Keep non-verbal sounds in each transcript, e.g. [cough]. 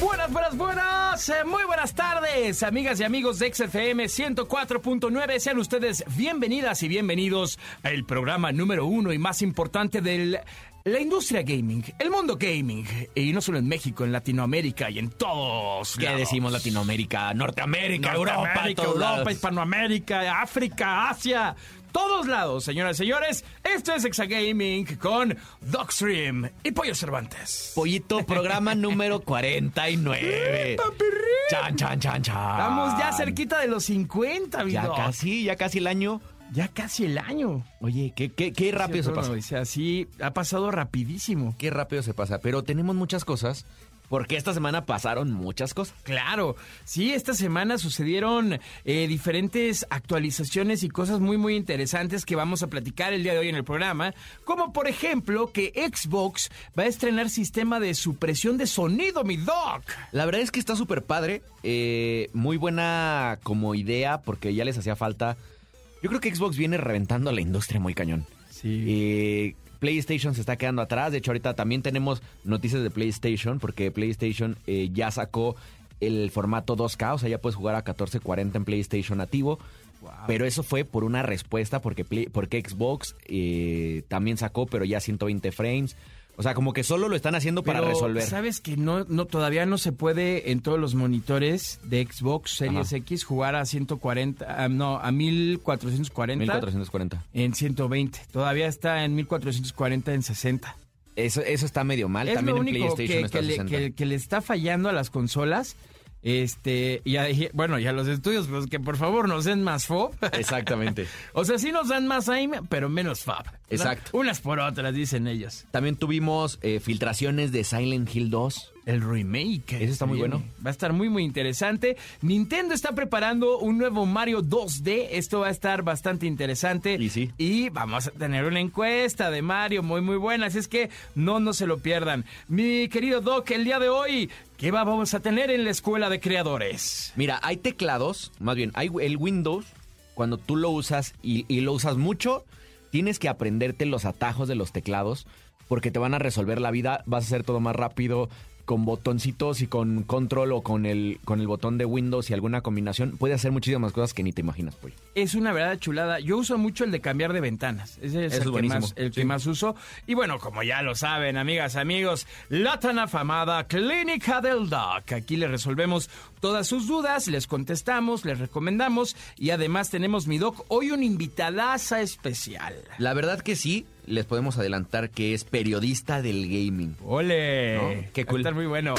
Buenas, buenas, buenas, eh, muy buenas tardes, amigas y amigos de XFM 104.9. Sean ustedes bienvenidas y bienvenidos al programa número uno y más importante de la industria gaming, el mundo gaming. Y no solo en México, en Latinoamérica y en todos. ¿Qué lados. decimos Latinoamérica, Norteamérica, Europa, Norteamérica, todos Europa, lados? Hispanoamérica, África, Asia, todos lados, señoras y señores. Esto es Exagaming con Dogstream y Pollo Cervantes. Pollito, programa [laughs] número 49. Chan, chan, chan, chan. Estamos ya cerquita de los 50, mi Ya Doc. casi, ya casi el año. Ya casi el año. Oye, qué, qué, qué rápido se pasa. O sea, sí, ha pasado rapidísimo. Qué rápido se pasa. Pero tenemos muchas cosas. Porque esta semana pasaron muchas cosas. Claro, sí, esta semana sucedieron eh, diferentes actualizaciones y cosas muy, muy interesantes que vamos a platicar el día de hoy en el programa. Como por ejemplo que Xbox va a estrenar sistema de supresión de sonido, mi doc. La verdad es que está súper padre. eh, muy buena como idea porque ya les hacía falta. Yo creo que Xbox viene reventando a la industria muy cañón. Sí. Eh, PlayStation se está quedando atrás. De hecho, ahorita también tenemos noticias de PlayStation, porque PlayStation eh, ya sacó el formato 2K, o sea, ya puedes jugar a 1440 en PlayStation nativo. Pero eso fue por una respuesta, porque, porque Xbox eh, también sacó, pero ya 120 frames. O sea, como que solo lo están haciendo para Pero, resolver. ¿Sabes que no, no todavía no se puede en todos los monitores de Xbox Series Ajá. X jugar a 140, ah, no, a 1440? 1440. En 120. Todavía está en 1440 en 60. Eso, eso está medio mal. Es también lo en único PlayStation que, está que le, 60. que- que le está fallando a las consolas. Este, y a- y- bueno, y a los estudios, pues que por favor nos den más FOB. Exactamente. [laughs] o sea, sí nos dan más AIM, pero menos FAB. Exacto. Unas por otras, dicen ellos. También tuvimos eh, filtraciones de Silent Hill 2. El remake. Ese está muy bueno. Va a estar muy, muy interesante. Nintendo está preparando un nuevo Mario 2D. Esto va a estar bastante interesante. Y sí. Y vamos a tener una encuesta de Mario muy, muy buena. Así es que no, no se lo pierdan. Mi querido Doc, el día de hoy, ¿qué va- vamos a tener en la escuela de creadores? Mira, hay teclados, más bien, hay el Windows, cuando tú lo usas y, y lo usas mucho, tienes que aprenderte los atajos de los teclados porque te van a resolver la vida, vas a hacer todo más rápido con botoncitos y con control o con el, con el botón de Windows y alguna combinación. Puedes hacer muchísimas cosas que ni te imaginas, pues. Es una verdad chulada. Yo uso mucho el de cambiar de ventanas. Ese es el, que más, el que más uso. Y bueno, como ya lo saben, amigas, amigos, la tan afamada Clínica del Doc. Aquí les resolvemos todas sus dudas, les contestamos, les recomendamos y además tenemos mi doc hoy un invitadaza especial. La verdad que sí, les podemos adelantar que es periodista del gaming. ¡Ole! ¿No? Qué cool. estar muy bueno.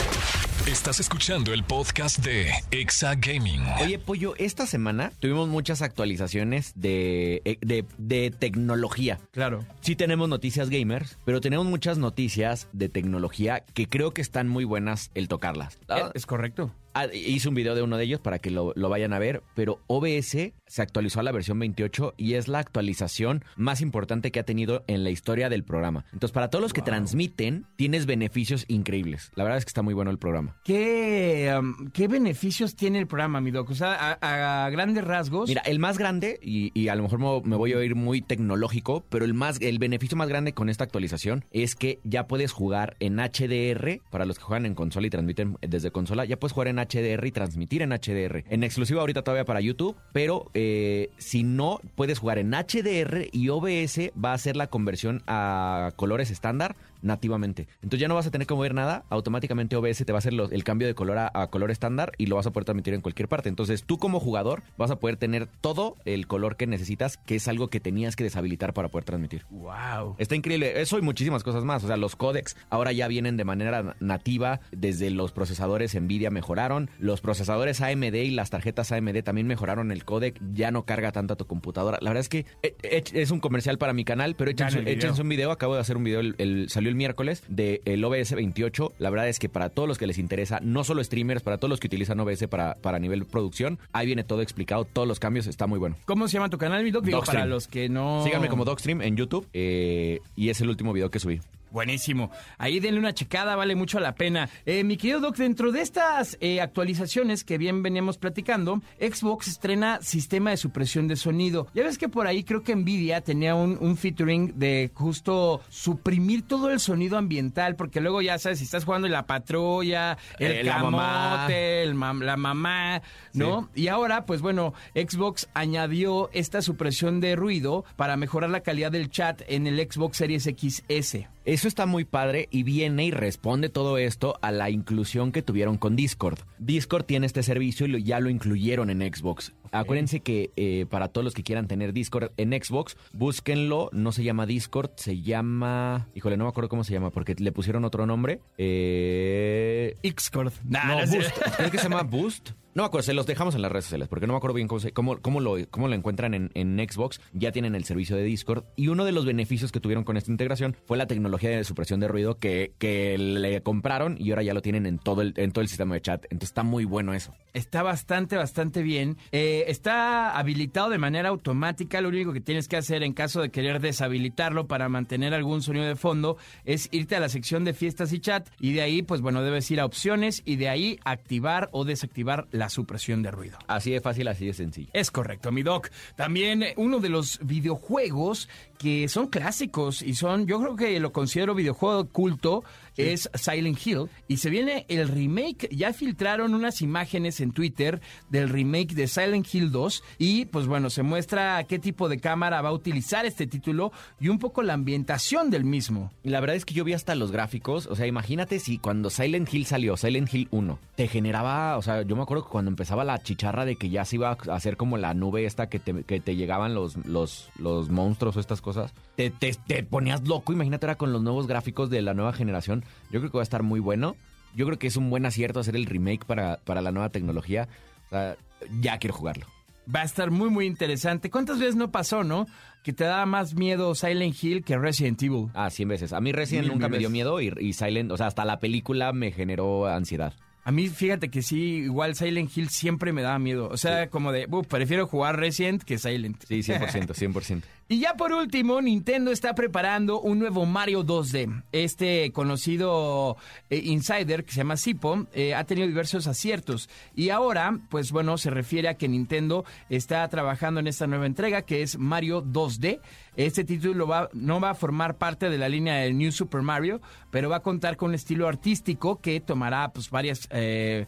Estás escuchando el podcast de Exa Gaming. Oye, Pollo, esta semana tuvimos muchas actualizaciones de, eh, de, de tecnología. Claro. Sí tenemos noticias gamers, pero tenemos muchas noticias de tecnología que creo que están muy buenas el tocarlas. Es correcto. Ah, hice un video de uno de ellos para que lo, lo vayan a ver, pero OBS se actualizó a la versión 28 y es la actualización más importante que ha tenido en la historia del programa. Entonces, para todos los que transmiten, tienes beneficios increíbles. La verdad es que está muy bueno el programa. ¿Qué, um, ¿Qué beneficios tiene el programa, mi doc? O sea, a, a grandes rasgos. Mira, el más grande, y, y a lo mejor me, me voy a oír muy tecnológico, pero el, más, el beneficio más grande con esta actualización es que ya puedes jugar en HDR, para los que juegan en consola y transmiten desde consola, ya puedes jugar en HDR y transmitir en HDR. En exclusiva ahorita todavía para YouTube, pero eh, si no, puedes jugar en HDR y OBS va a hacer la conversión a colores estándar nativamente. Entonces ya no vas a tener que mover nada, automáticamente OBS te va a hacer los- el cambio de color a, a color estándar y lo vas a poder transmitir en cualquier parte. Entonces tú como jugador vas a poder tener todo el color que necesitas, que es algo que tenías que deshabilitar para poder transmitir. Wow. Está increíble. Eso y muchísimas cosas más. O sea, los códecs ahora ya vienen de manera na- nativa. Desde los procesadores Nvidia mejoraron. Los procesadores AMD y las tarjetas AMD también mejoraron el códec. Ya no carga tanto a tu computadora. La verdad es que eh, eh, es un comercial para mi canal, pero échense, échense un video. Acabo de hacer un video. El, el- salió salió el miércoles de el OBS 28. La verdad es que para todos los que les interesa, no solo streamers, para todos los que utilizan OBS para, para nivel producción, ahí viene todo explicado, todos los cambios, está muy bueno. ¿Cómo se llama tu canal, mi doc? Digo, para los que no... Síganme como Dogstream en YouTube eh, y es el último video que subí. Buenísimo. Ahí denle una checada, vale mucho la pena. Eh, mi querido Doc, dentro de estas eh, actualizaciones que bien veníamos platicando, Xbox estrena sistema de supresión de sonido. Ya ves que por ahí creo que Nvidia tenía un, un featuring de justo suprimir todo el sonido ambiental, porque luego ya sabes, si estás jugando en la patrulla, el Eh, la mamá. camote, el mam- la mamá, ¿no? Y ahora, pues bueno, Xbox añadió esta supresión de ruido para mejorar la calidad del chat en el Xbox Series XS. Eso está muy padre y viene y responde todo esto a la inclusión que tuvieron con Discord. Discord tiene este servicio y lo- ya lo incluyeron en Xbox. Acuérdense que eh, para todos los que quieran tener Discord en Xbox, búsquenlo. No se llama Discord, se llama... Híjole, no me acuerdo cómo se llama porque le pusieron otro nombre. Eh... Xcord. Nah, No, no Boost. Creo que se llama [laughs] Boost. No me acuerdo, se los dejamos en las redes sociales porque no me acuerdo bien cómo, cómo, cómo lo, cómo lo encuentran en, en Xbox. Ya tienen el servicio de Discord. Y uno de los beneficios que tuvieron con esta integración fue la tecnología de supresión de ruido que, que le compraron y ahora ya lo tienen en todo, el, en todo el sistema de chat. Entonces está muy bueno eso. Está bastante, bastante bien. Eh, está habilitado de manera automática. Lo único que tienes que hacer en caso de querer deshabilitarlo para mantener algún sonido de fondo es irte a la sección de fiestas y chat y de ahí, pues bueno, debes ir a opciones y de ahí activar o desactivar la supresión de ruido. Así de fácil, así de sencillo. Es correcto, mi doc. También eh, uno de los videojuegos que son clásicos y son, yo creo que lo considero videojuego culto, es Silent Hill. Y se viene el remake, ya filtraron unas imágenes en Twitter del remake de Silent Hill 2 y pues bueno, se muestra qué tipo de cámara va a utilizar este título y un poco la ambientación del mismo. La verdad es que yo vi hasta los gráficos. O sea, imagínate si cuando Silent Hill salió, Silent Hill 1, te generaba. O sea, yo me acuerdo que cuando empezaba la chicharra de que ya se iba a hacer como la nube esta que te, que te llegaban los, los, los monstruos o estas cosas, te, te, te ponías loco. Imagínate ahora con los nuevos gráficos de la nueva generación. Yo creo que va a estar muy bueno. Yo creo que es un buen acierto hacer el remake para, para la nueva tecnología. O sea, ya quiero jugarlo. Va a estar muy, muy interesante. ¿Cuántas veces no pasó, no? Que te daba más miedo Silent Hill que Resident Evil. Ah, 100 veces. A mí Resident Mil, nunca me dio miedo y, y Silent, o sea, hasta la película me generó ansiedad. A mí, fíjate que sí, igual Silent Hill siempre me daba miedo. O sea, como de, "Uf, prefiero jugar Resident que Silent. Sí, 100%, 100%. [laughs] Y ya por último, Nintendo está preparando un nuevo Mario 2D. Este conocido eh, insider que se llama Sipo eh, ha tenido diversos aciertos. Y ahora, pues bueno, se refiere a que Nintendo está trabajando en esta nueva entrega que es Mario 2D. Este título no va a formar parte de la línea del New Super Mario, pero va a contar con un estilo artístico que tomará pues varias eh,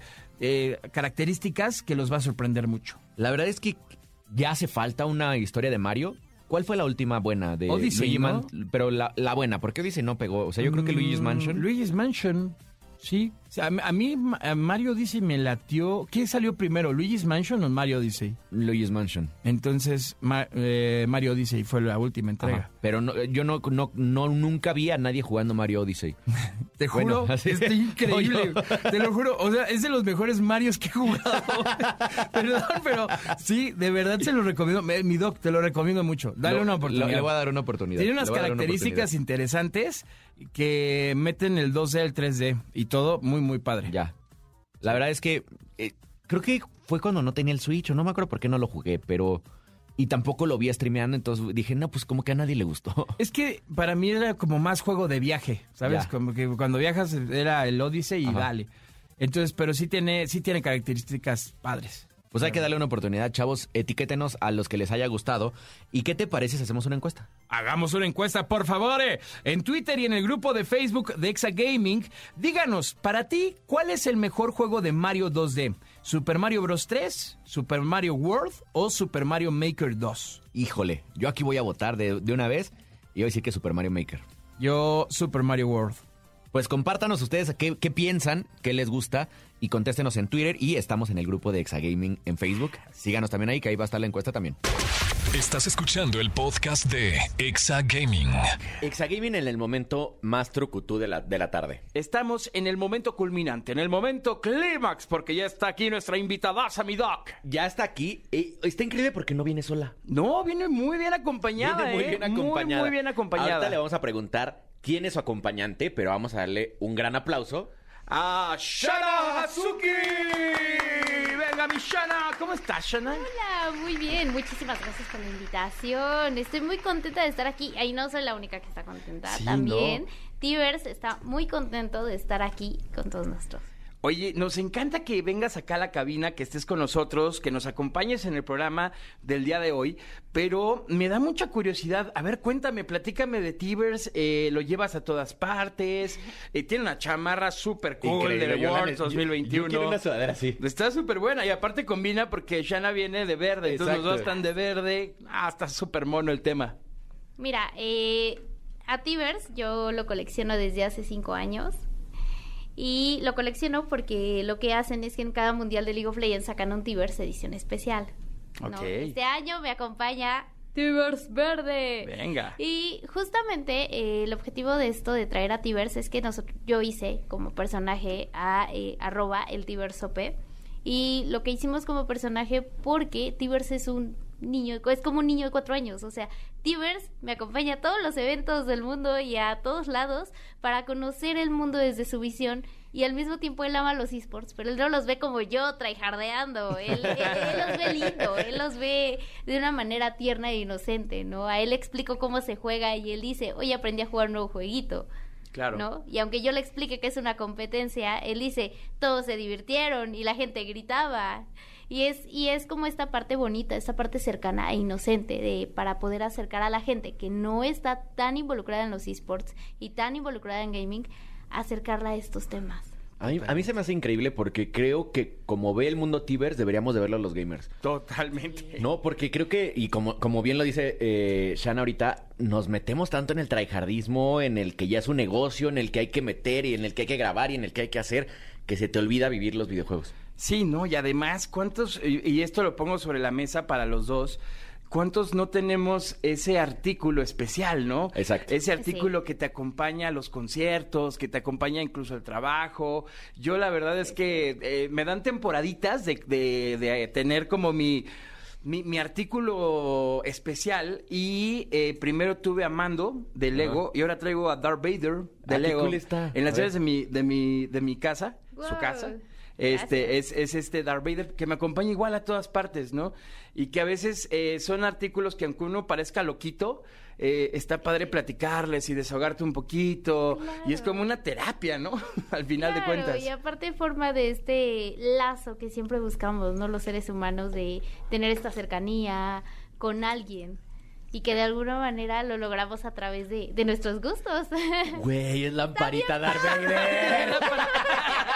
características que los va a sorprender mucho. La verdad es que ya hace falta una historia de Mario. ¿Cuál fue la última buena de Odyssey, Luigi ¿no? Man- Pero la, la buena, porque Odyssey no pegó. O sea, yo creo que Luigi's Mm, Mansion. Luigi's Mansion, sí. A, mí- a Mario Odyssey me latió. ¿Qué salió primero, Luigi's Mansion o Mario Odyssey? Luigi's Mansion. Entonces, Ma- eh, Mario Odyssey fue la última entrega. Ajá. Pero no, yo no, no, no nunca vi a nadie jugando Mario Odyssey. [laughs] Te juro, Bueno, está [laughs] increíble. Te lo juro. O sea, es de los mejores Marios que he jugado. [laughs] Perdón, pero sí, de verdad se lo recomiendo. Mi doc, te lo recomiendo mucho. Dale Lo- una lo- oportunidad. le voy a dar una oportunidad. Tiene unas características interesantes que meten el 2D al 3D y todo muy, muy padre. Ya. La verdad es que eh, creo que fue cuando no tenía el Switch, o no me acuerdo por qué no lo jugué, pero... Y tampoco lo vi streameando, entonces dije, no, pues como que a nadie le gustó. [laughs] Es que para mí era como más juego de viaje, ¿sabes? Ya. Como que cuando viajas era el Odyssey y Ajá. dale. Entonces, pero sí tiene, sí tiene características padres. Pues hay que darle una oportunidad, chavos. Etiquétenos a los que les haya gustado. ¿Y qué te parece si hacemos una encuesta? Hagamos una encuesta, por favor. eh. En Twitter y en el grupo de Facebook de Exa Gaming, díganos, para ti, ¿cuál es el mejor juego de Mario 2D? ¿Super Mario Bros. 3, Super Mario World o Super Mario Maker 2? Híjole, yo aquí voy a votar de, de una vez y a decir que Super Mario Maker. Yo, Super Mario World. Pues compártanos ustedes qué, qué piensan, qué les gusta y contéstenos en Twitter y estamos en el grupo de Exagaming en Facebook. Síganos también ahí, que ahí va a estar la encuesta también. Estás escuchando el podcast de Exa Gaming. Exagaming en el momento más trucutú de la, de la tarde. Estamos en el momento culminante, en el momento clímax, porque ya está aquí nuestra invitadaza, mi doc. Ya está aquí. Eh, está increíble porque no viene sola. No, viene muy bien acompañada, Viene muy ¿eh? bien acompañada. Muy, muy bien acompañada. Ahorita le vamos a preguntar tiene su acompañante, pero vamos a darle un gran aplauso. ¡Ah, Shana Hazuki! Venga, mi Shana. ¿Cómo estás, Shana? Hola, muy bien. Muchísimas gracias por la invitación. Estoy muy contenta de estar aquí. Ahí no soy la única que está contenta. Sí, También ¿no? Tivers está muy contento de estar aquí con todos nosotros. Oye, nos encanta que vengas acá a la cabina, que estés con nosotros, que nos acompañes en el programa del día de hoy, pero me da mucha curiosidad. A ver, cuéntame, platícame de Tivers, eh, lo llevas a todas partes, eh, tiene una chamarra súper cool Increíble, de yo la Awards ne- yo- 2021. yo quiero una sudadera así. Está súper buena y aparte combina porque Shana viene de verde, entonces los dos están de verde. Ah, está súper mono el tema. Mira, eh, a Tivers yo lo colecciono desde hace cinco años. Y lo colecciono porque lo que hacen es que en cada mundial de League of Legends sacan un Tivers edición especial. Este año me acompaña Tivers Verde. Venga. Y justamente eh, el objetivo de esto, de traer a Tivers, es que nosotros, yo hice como personaje a eh, arroba el Tiversope. Y lo que hicimos como personaje, porque Tivers es un niño, es como un niño de cuatro años. O sea, Tivers me acompaña a todos los eventos del mundo y a todos lados para conocer el mundo desde su visión. Y al mismo tiempo él ama los esports, pero él no los ve como yo, tryhardeando. Él, él, él los ve lindo, él los ve de una manera tierna e inocente, ¿no? A él le explico cómo se juega y él dice, oye, aprendí a jugar un nuevo jueguito. Claro. ¿no? Y aunque yo le explique que es una competencia, él dice, todos se divirtieron y la gente gritaba. Y es, y es como esta parte bonita, esta parte cercana e inocente de, para poder acercar a la gente que no está tan involucrada en los esports y tan involucrada en gaming, acercarla a estos temas. A mí, a mí se me hace increíble porque creo que como ve el mundo Tivers, deberíamos de verlo los gamers. Totalmente. No, porque creo que, y como, como bien lo dice eh, Shana ahorita, nos metemos tanto en el tryhardismo, en el que ya es un negocio, en el que hay que meter y en el que hay que grabar y en el que hay que hacer, que se te olvida vivir los videojuegos. Sí, ¿no? Y además, ¿cuántos, y y esto lo pongo sobre la mesa para los dos, ¿cuántos no tenemos ese artículo especial, ¿no? Exacto. Ese artículo que te acompaña a los conciertos, que te acompaña incluso al trabajo. Yo la verdad es que eh, me dan temporaditas de, de- de tener como mi... Mi, mi artículo especial y eh, primero tuve a Mando de Lego y ahora traigo a Darth Vader de Ah, qué Lego cool está. en las llaves de mi, de mi, de mi casa, su casa. Este, es, es este Darth Vader que me acompaña igual a todas partes, ¿no? Y que a veces eh, son artículos que aunque uno parezca loquito, eh, está padre platicarles y desahogarte un poquito. Y es como una terapia, ¿no? [laughs] Al final de cuentas. Y aparte forma de este lazo que siempre buscamos, ¿no? Los seres humanos, de tener esta cercanía con alguien. Y que de alguna manera lo logramos a través de, de nuestros gustos. Güey, es [laughs] lamparita Darth Vader. [laughs]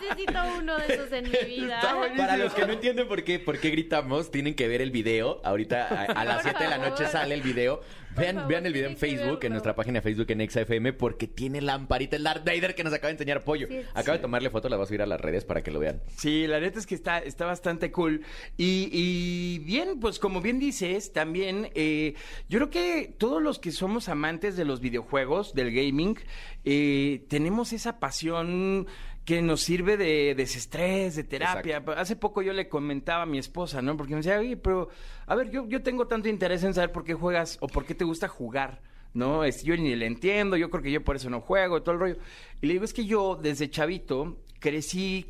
Necesito uno de esos en mi vida. Para los que no entienden por qué, por qué gritamos, tienen que ver el video. Ahorita a, a las Por 7 de la noche sale el video. Vean, favor, vean el video en Facebook, en nuestra página de Facebook en XFM, porque tiene lamparita el Darth Vader que nos acaba de enseñar Pollo. Sí, Acaba sí. de tomarle foto, la vas a subir a las redes para que lo vean. Sí, la neta es que está, está bastante cool. Y, y bien, pues como bien dices, también eh, yo creo que todos los que somos amantes de los videojuegos, del gaming, eh, tenemos esa pasión que nos sirve de desestrés, de terapia. Hace poco yo le comentaba a mi esposa, ¿no? Porque me decía, oye, pero, a ver, yo, yo tengo tanto interés en saber por qué juegas o por qué te gusta jugar. ¿no? Es, yo ni le entiendo, yo creo que yo por eso no juego, todo el rollo. Y le digo, es que yo desde chavito crecí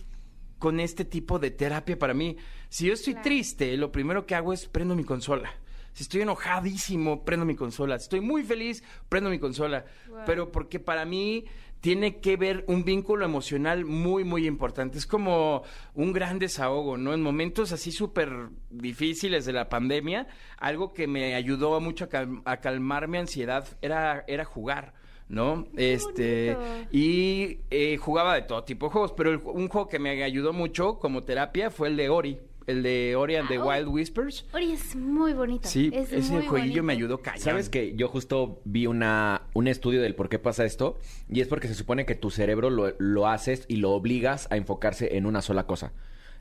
con este tipo de terapia para mí. Si yo estoy Claro. triste, lo primero que hago es prendo mi consola. Si estoy enojadísimo, prendo mi consola. Si estoy muy feliz, prendo mi consola. Wow. Pero porque para mí tiene que ver un vínculo emocional muy, muy importante. Es como un gran desahogo, ¿no? En momentos así súper difíciles de la pandemia, algo que me ayudó mucho a, cal- a calmar mi ansiedad era, era jugar. ¿No? Este. bonito. Y eh, jugaba de todo tipo de juegos, pero el un juego que me ayudó mucho como terapia fue el de Ori, el de Ori and the Ah, Ori. Wild Whispers. Ori es muy bonito. Sí, es ese muy jueguillo me ayudó cañón. ¿Sabes que yo justo vi una, un estudio del por qué pasa esto? Y es porque se supone que tu cerebro lo, lo haces y lo obligas a enfocarse en una sola cosa.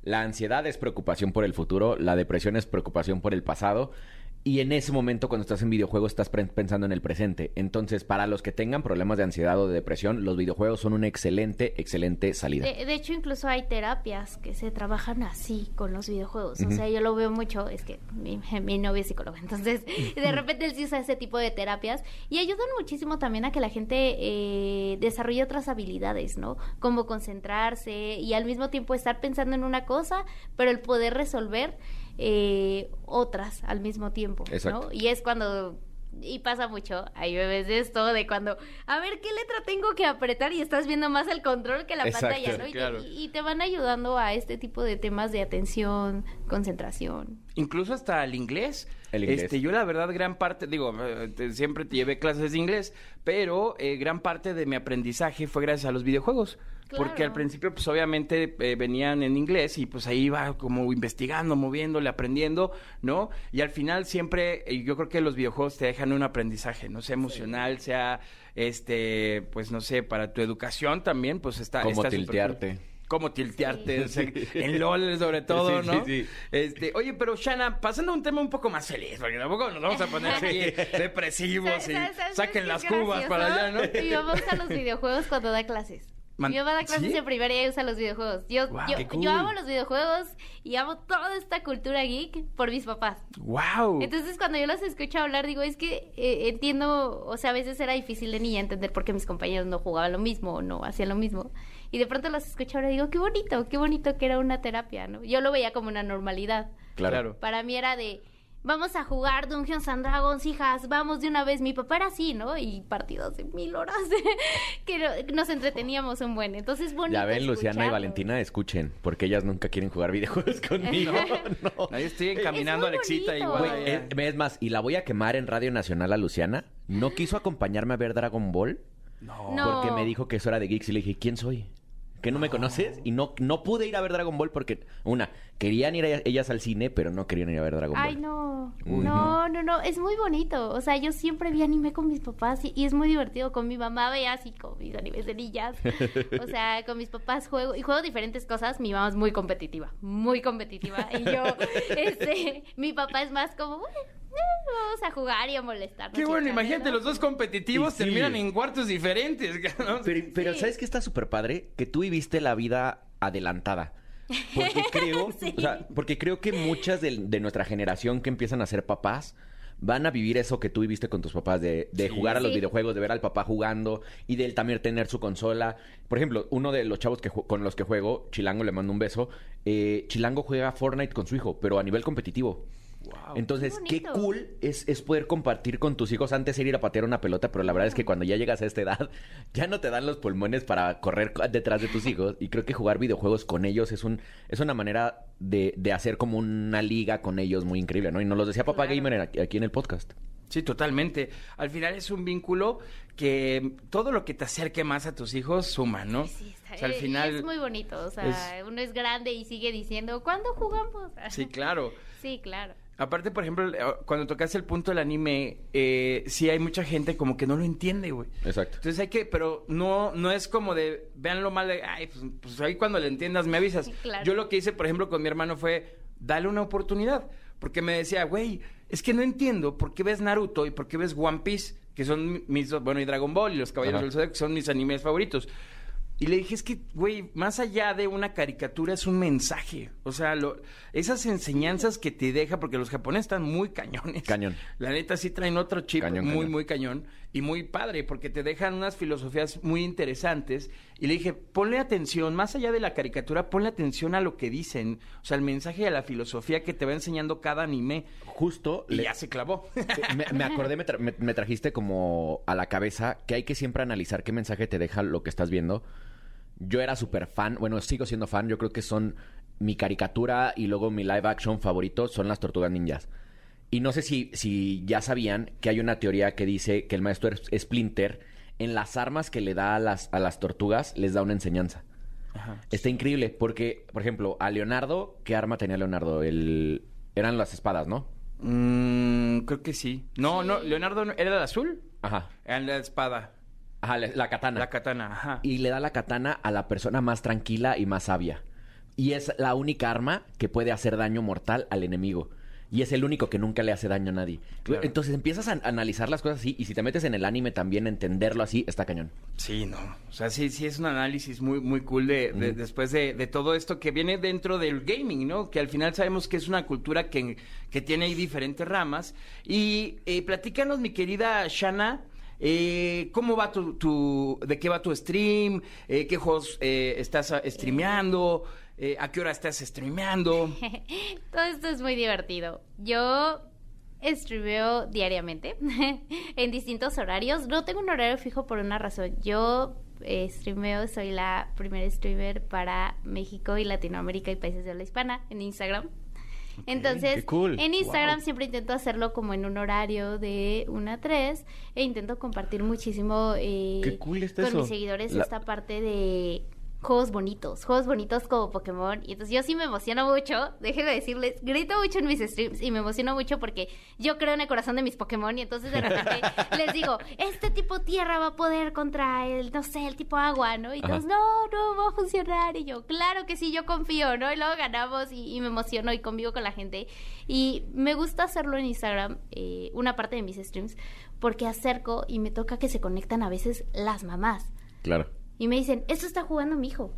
La ansiedad es preocupación por el futuro, la depresión es preocupación por el pasado Y en ese momento, cuando estás en videojuegos, estás pensando en el presente. Entonces, para los que tengan problemas de ansiedad o de depresión, los videojuegos son una excelente, excelente salida. De, de hecho, incluso hay terapias que se trabajan así con los videojuegos. O sea, yo lo veo mucho, es que mi, [laughs] mi novio es psicólogo, entonces [laughs] de repente él sí usa ese tipo de terapias y ayudan muchísimo también a que la gente eh, desarrolle otras habilidades, ¿no? Como concentrarse y al mismo tiempo estar pensando en una cosa, pero el poder resolver eh, otras al mismo tiempo, Exacto. ¿no? Y es cuando y pasa mucho, hay bebés de esto, de cuando, a ver, ¿qué letra tengo que apretar? Y estás viendo más el control que la Exacto, pantalla, ¿no? Y, te- claro. y- y te van ayudando a este tipo de temas de atención, concentración. Incluso hasta el inglés. El inglés. Este, yo la verdad gran parte, digo, eh, siempre te llevé clases de inglés, pero eh, gran parte de mi aprendizaje fue gracias a los videojuegos. Porque al principio, pues obviamente eh, venían en inglés y pues ahí iba como investigando, moviéndole, aprendiendo, ¿no? Y al final siempre, eh, yo creo que los videojuegos te dejan un aprendizaje, no sea emocional, sea, este, pues no sé, para tu educación también, pues está... Como está tiltearte. Como tiltearte, o sea, en LOL sobre [laughs] todo, Sí, ¿no? sí, sí. Este, oye, pero Shana, pasando a un tema un poco más feliz, porque tampoco nos vamos a poner aquí [laughs] depresivos y ¿Sabes- sabes saquen las cubas para allá, ¿no? Mamá usa los videojuegos cuando da clases. Man- Mi mamá da clases ¿Sí? en primaria y usa los videojuegos. Yo, cool. yo amo los videojuegos y amo toda esta cultura geek por mis papás. ¡Wow! Entonces cuando yo los escucho hablar digo, es que eh, entiendo, o sea, a veces era difícil de niña entender por qué mis compañeros no jugaban lo mismo o no hacían lo mismo. Y de pronto los escucho ahora y digo, qué bonito, qué bonito que era una terapia, ¿no? Yo lo veía como una normalidad. Claro. Para mí era de, vamos a jugar Dungeons and Dragons, hijas, vamos de una vez. Mi papá era así, ¿no? Y partidos de mil horas [laughs] que no- nos entreteníamos un buen. Entonces, bonito. Ya ven, Luciana y. Valentina, escuchen, porque ellas nunca quieren jugar videojuegos [laughs] conmigo. [laughs] no. Ahí estoy encaminando a Alexita igual. Güey. Eh, es más, y la voy a quemar en Radio Nacional a Luciana. No quiso acompañarme a ver Dragon Ball no. No. porque me dijo que eso era de geeks y le dije, ¿quién soy? ¿Que no me conoces? Y no, no pude ir a ver Dragon Ball porque, una, querían ir a- ellas al cine, pero no querían ir a ver Dragon Ball. Ay, no. No, no, no. Es muy bonito. O sea, yo siempre vi anime con mis papás y, y es muy divertido. Con mi mamá veía así con mis animes de niñas. O sea, [laughs] con mis papás juego y juego diferentes cosas. Mi mamá es muy competitiva, muy competitiva. Y yo, [laughs] este, mi papá es más como, bueno, vamos a jugar y a molestar. Qué bueno, imagínate, los dos competitivos Sí, sí. terminan en cuartos diferentes. [laughs] ¿no? Pero, pero Sí. ¿sabes qué está súper padre? Que tú viviste la vida adelantada. Porque [laughs] creo, Sí. o sea, porque creo que muchas de, de nuestra generación que empiezan a ser papás van a vivir eso que tú viviste con tus papás, de, de jugar a los Sí. videojuegos, de ver al papá jugando y de él también tener su consola. Por ejemplo, uno de los chavos que con los que juego, Chilango, le mando un beso, eh, Chilango juega Fortnite con su hijo, pero a nivel competitivo. Entonces, Qué cool es, es poder compartir con tus hijos. Antes era ir a patear una pelota, pero la verdad es que cuando ya llegas a esta edad, [laughs] ya no te dan los pulmones para correr co- detrás de tus hijos. Y creo que jugar videojuegos con ellos es un es una manera de, de hacer como una liga con ellos muy increíble, ¿no? Y nos lo decía Papá Claro. Gamer aquí, en el podcast. Sí, totalmente. Al final es un vínculo que todo lo que te acerque más a tus hijos suma, ¿no? Sí, está- O sea, al final... es muy bonito. O sea, uno es grande y sigue diciendo, ¿cuándo jugamos? Sí, claro. [laughs] Sí, claro. Aparte, por ejemplo, eh, cuando tocaste el punto del anime, eh, sí hay mucha gente como que no lo entiende, güey. Exacto. Entonces hay que, pero no, no es como de, veanlo mal de, ay, pues, pues ahí cuando le entiendas me avisas. Claro. Yo lo que hice, por ejemplo, con mi hermano fue, dale una oportunidad. Porque me decía, güey, es que no entiendo por qué ves Naruto y por qué ves One Piece, que son mis, dos- bueno, y Dragon Ball y los Caballeros Ajá. del Zodiaco, que son mis animes favoritos. Y le dije, es que, güey, más allá de una caricatura es un mensaje. O sea, lo- esas enseñanzas que te deja, porque los japoneses están muy cañones. Cañón. La neta sí traen otro chip Cañón, muy, cañón. muy cañón y muy padre, porque te dejan unas filosofías muy interesantes. Y le dije, ponle atención, más allá de la caricatura, ponle atención a lo que dicen. O sea, el mensaje y a la filosofía que te va enseñando cada anime. Justo Y le- ya se clavó. me, me acordé, me, tra- me- me trajiste como a la cabeza que hay que siempre analizar qué mensaje te deja lo que estás viendo. Yo era súper fan, bueno, sigo siendo fan, yo creo que son mi caricatura y luego mi live action favorito son las tortugas ninjas. Y no sé si, si ya sabían que hay una teoría que dice que el maestro Es- Splinter en las armas que le da a las, a las tortugas les da una enseñanza. Está increíble porque, por ejemplo, a Leonardo, ¿qué arma tenía Leonardo? El... Eran las espadas, ¿no? Mm, creo que sí. No, no, Leonardo era el azul. Ajá. Era la espada, Ajá, la, la katana. la katana, ajá. y le da la katana a la persona más tranquila y más sabia. Y es la única arma que puede hacer daño mortal al enemigo. Y es el único que nunca le hace daño a nadie. Claro. Entonces empiezas a analizar las cosas así y si te metes en el anime también entenderlo así está cañón. Sí, no. O sea, sí, sí es un análisis muy, muy cool de, de- después de, de todo esto que viene dentro del gaming, ¿no? Que al final sabemos que es una cultura que, que tiene ahí diferentes ramas. Y eh, platícanos, mi querida Shana. Eh, ¿Cómo va tu, tu- de qué va tu stream? Eh, ¿Qué juegos eh, estás ah, streameando? Eh, ¿A qué hora estás streameando? [laughs] Todo esto es muy divertido. Yo streameo diariamente [laughs] en distintos horarios. No tengo un horario fijo por una razón. Yo eh, streameo, soy la primera streamer para México y Latinoamérica y países de habla hispana en Instagram. Entonces, cool. en Instagram siempre intento hacerlo como en un horario de 1 a 3 e intento compartir muchísimo eh, cool con eso. mis seguidores La- esta parte de juegos bonitos, juegos bonitos como Pokémon. Y entonces yo sí me emociono mucho, déjenme decirles, grito mucho en mis streams y me emociono mucho porque yo creo en el corazón de mis Pokémon y entonces de repente [laughs] les digo, este tipo tierra va a poder contra el, no sé, el tipo agua, ¿no? Y Ajá. todos, no, no va a funcionar. Y yo, claro que sí, yo confío, ¿no? Y luego ganamos y, y me emociono y convivo con la gente. Y me gusta hacerlo en Instagram, eh, una parte de mis streams, porque acerco y me toca que se conectan a veces las mamás. Claro. Y me dicen, esto está jugando mi hijo.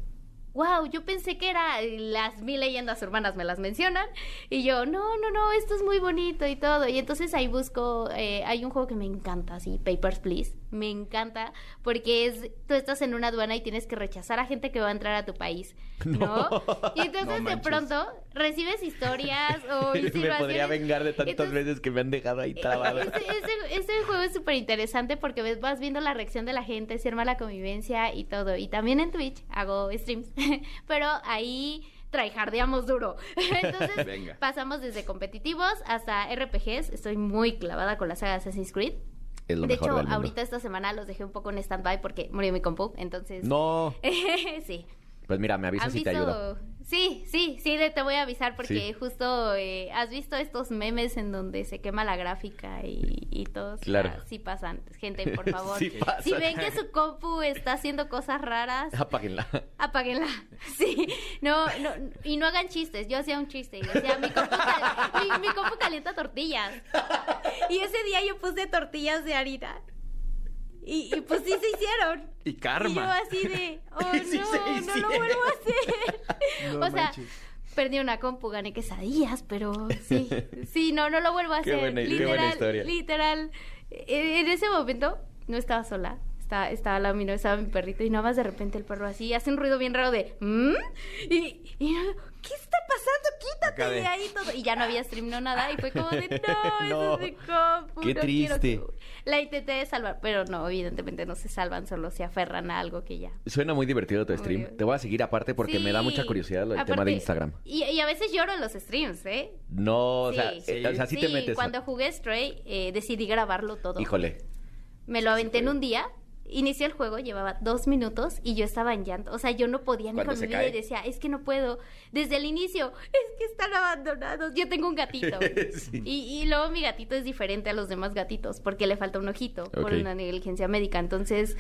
Wow, yo pensé que era las mil leyendas urbanas me las mencionan. Y yo, no, no, no, esto es muy bonito y todo. Y entonces ahí busco, eh, hay un juego que me encanta, así, Papers, Please. Me encanta porque es, tú estás en una aduana y tienes que rechazar a gente que va a entrar a tu país, [laughs] ¿no? Y [laughs] entonces No de pronto recibes historias o [laughs] me podría vengar de tantas Entonces, veces que me han dejado ahí trabado. ese, ese- ese juego es súper interesante porque ves- vas viendo la reacción de la gente, se arma la convivencia y todo. Y también en Twitch hago streams, pero ahí tryhardeamos duro. Entonces Venga. pasamos desde competitivos hasta RPGs. Estoy muy clavada con la saga Assassin's Creed. Es lo de mejor hecho, del mundo. ahorita esta semana los dejé un poco en stand-by porque murió mi compu, entonces... No. [laughs] sí. Pues mira, me avisas ¿Han si te ayudo. Sí, sí, sí, te voy a avisar porque Sí. justo eh, has visto estos memes en donde se quema la gráfica y, y todos. Claro. ah, sí pasan. Gente, [laughs] por favor. Sí pasan. Si ven que su compu está haciendo cosas raras, Apáguenla. apáguenla. [laughs] Sí, no, no, y no hagan chistes. Yo hacía un chiste y decía, mi compu, cal- mi, mi compu calienta tortillas. Y ese día yo puse tortillas de harina. Y, y pues sí se hicieron. [laughs] Y karma. Y yo así de, [laughs] oh Sí no, se no lo vuelvo a hacer. [laughs] No o sea, manches. perdí una compu, gané quesadillas, pero sí, sí, no, no lo vuelvo a Qué hacer. buena- qué literal, buena historia. literal. En, en ese momento no estaba sola. Estaba, estaba la mi estaba mi perrito y nada más de repente el perro así hace un ruido bien raro de ¿Mm? y, y ¿qué está pasando? Quítate de- de ahí todo. Y ya no había stream, no nada. Y fue como de [laughs] no, No. eso es mi compu. Qué no quiero triste. que-". La intenté salvar, pero no, evidentemente no se salvan, solo se aferran a algo que ya. Suena muy divertido tu stream. Te voy a seguir aparte porque me da mucha curiosidad lo del tema Aparte, de Instagram. Y, y a veces lloro en los streams, ¿eh? No, o sea, Sí. eh, o sea, sí, te metes. cuando jugué Stray, eh, decidí grabarlo todo. Híjole. Me lo aventé en un día. Inicié el juego, llevaba dos minutos y yo estaba en llanto. O sea, yo no podía ni con mi vida y decía, es que no puedo. Desde el inicio, es que están abandonados. Yo tengo un gatito. [laughs] Sí. y, y luego mi gatito es diferente a los demás gatitos porque le falta un ojito por una negligencia médica. Entonces,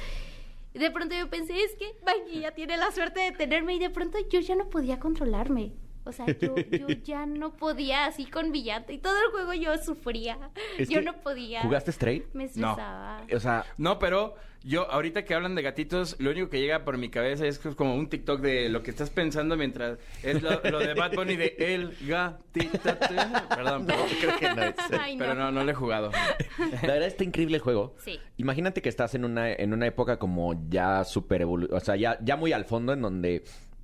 de pronto yo pensé, es que ya tiene la suerte de tenerme y de pronto yo ya no podía controlarme. O sea, yo, yo [laughs] ya no podía así con mi llanto y todo el juego yo sufría. Es yo no podía. ¿Jugaste Stray? Me estresaba. O sea, No, pero yo, ahorita que hablan de gatitos, lo único que llega por mi cabeza es que es como un TikTok de lo que estás pensando mientras es lo, lo de Bad Bunny de El gatito. Perdón, pero, [laughs] creo que no es. Ay, no. pero no, no lo he jugado. La verdad está increíble el juego. Sí. Imagínate que estás en una, en una época como ya súper evolu- o sea, ya, ya muy al fondo en donde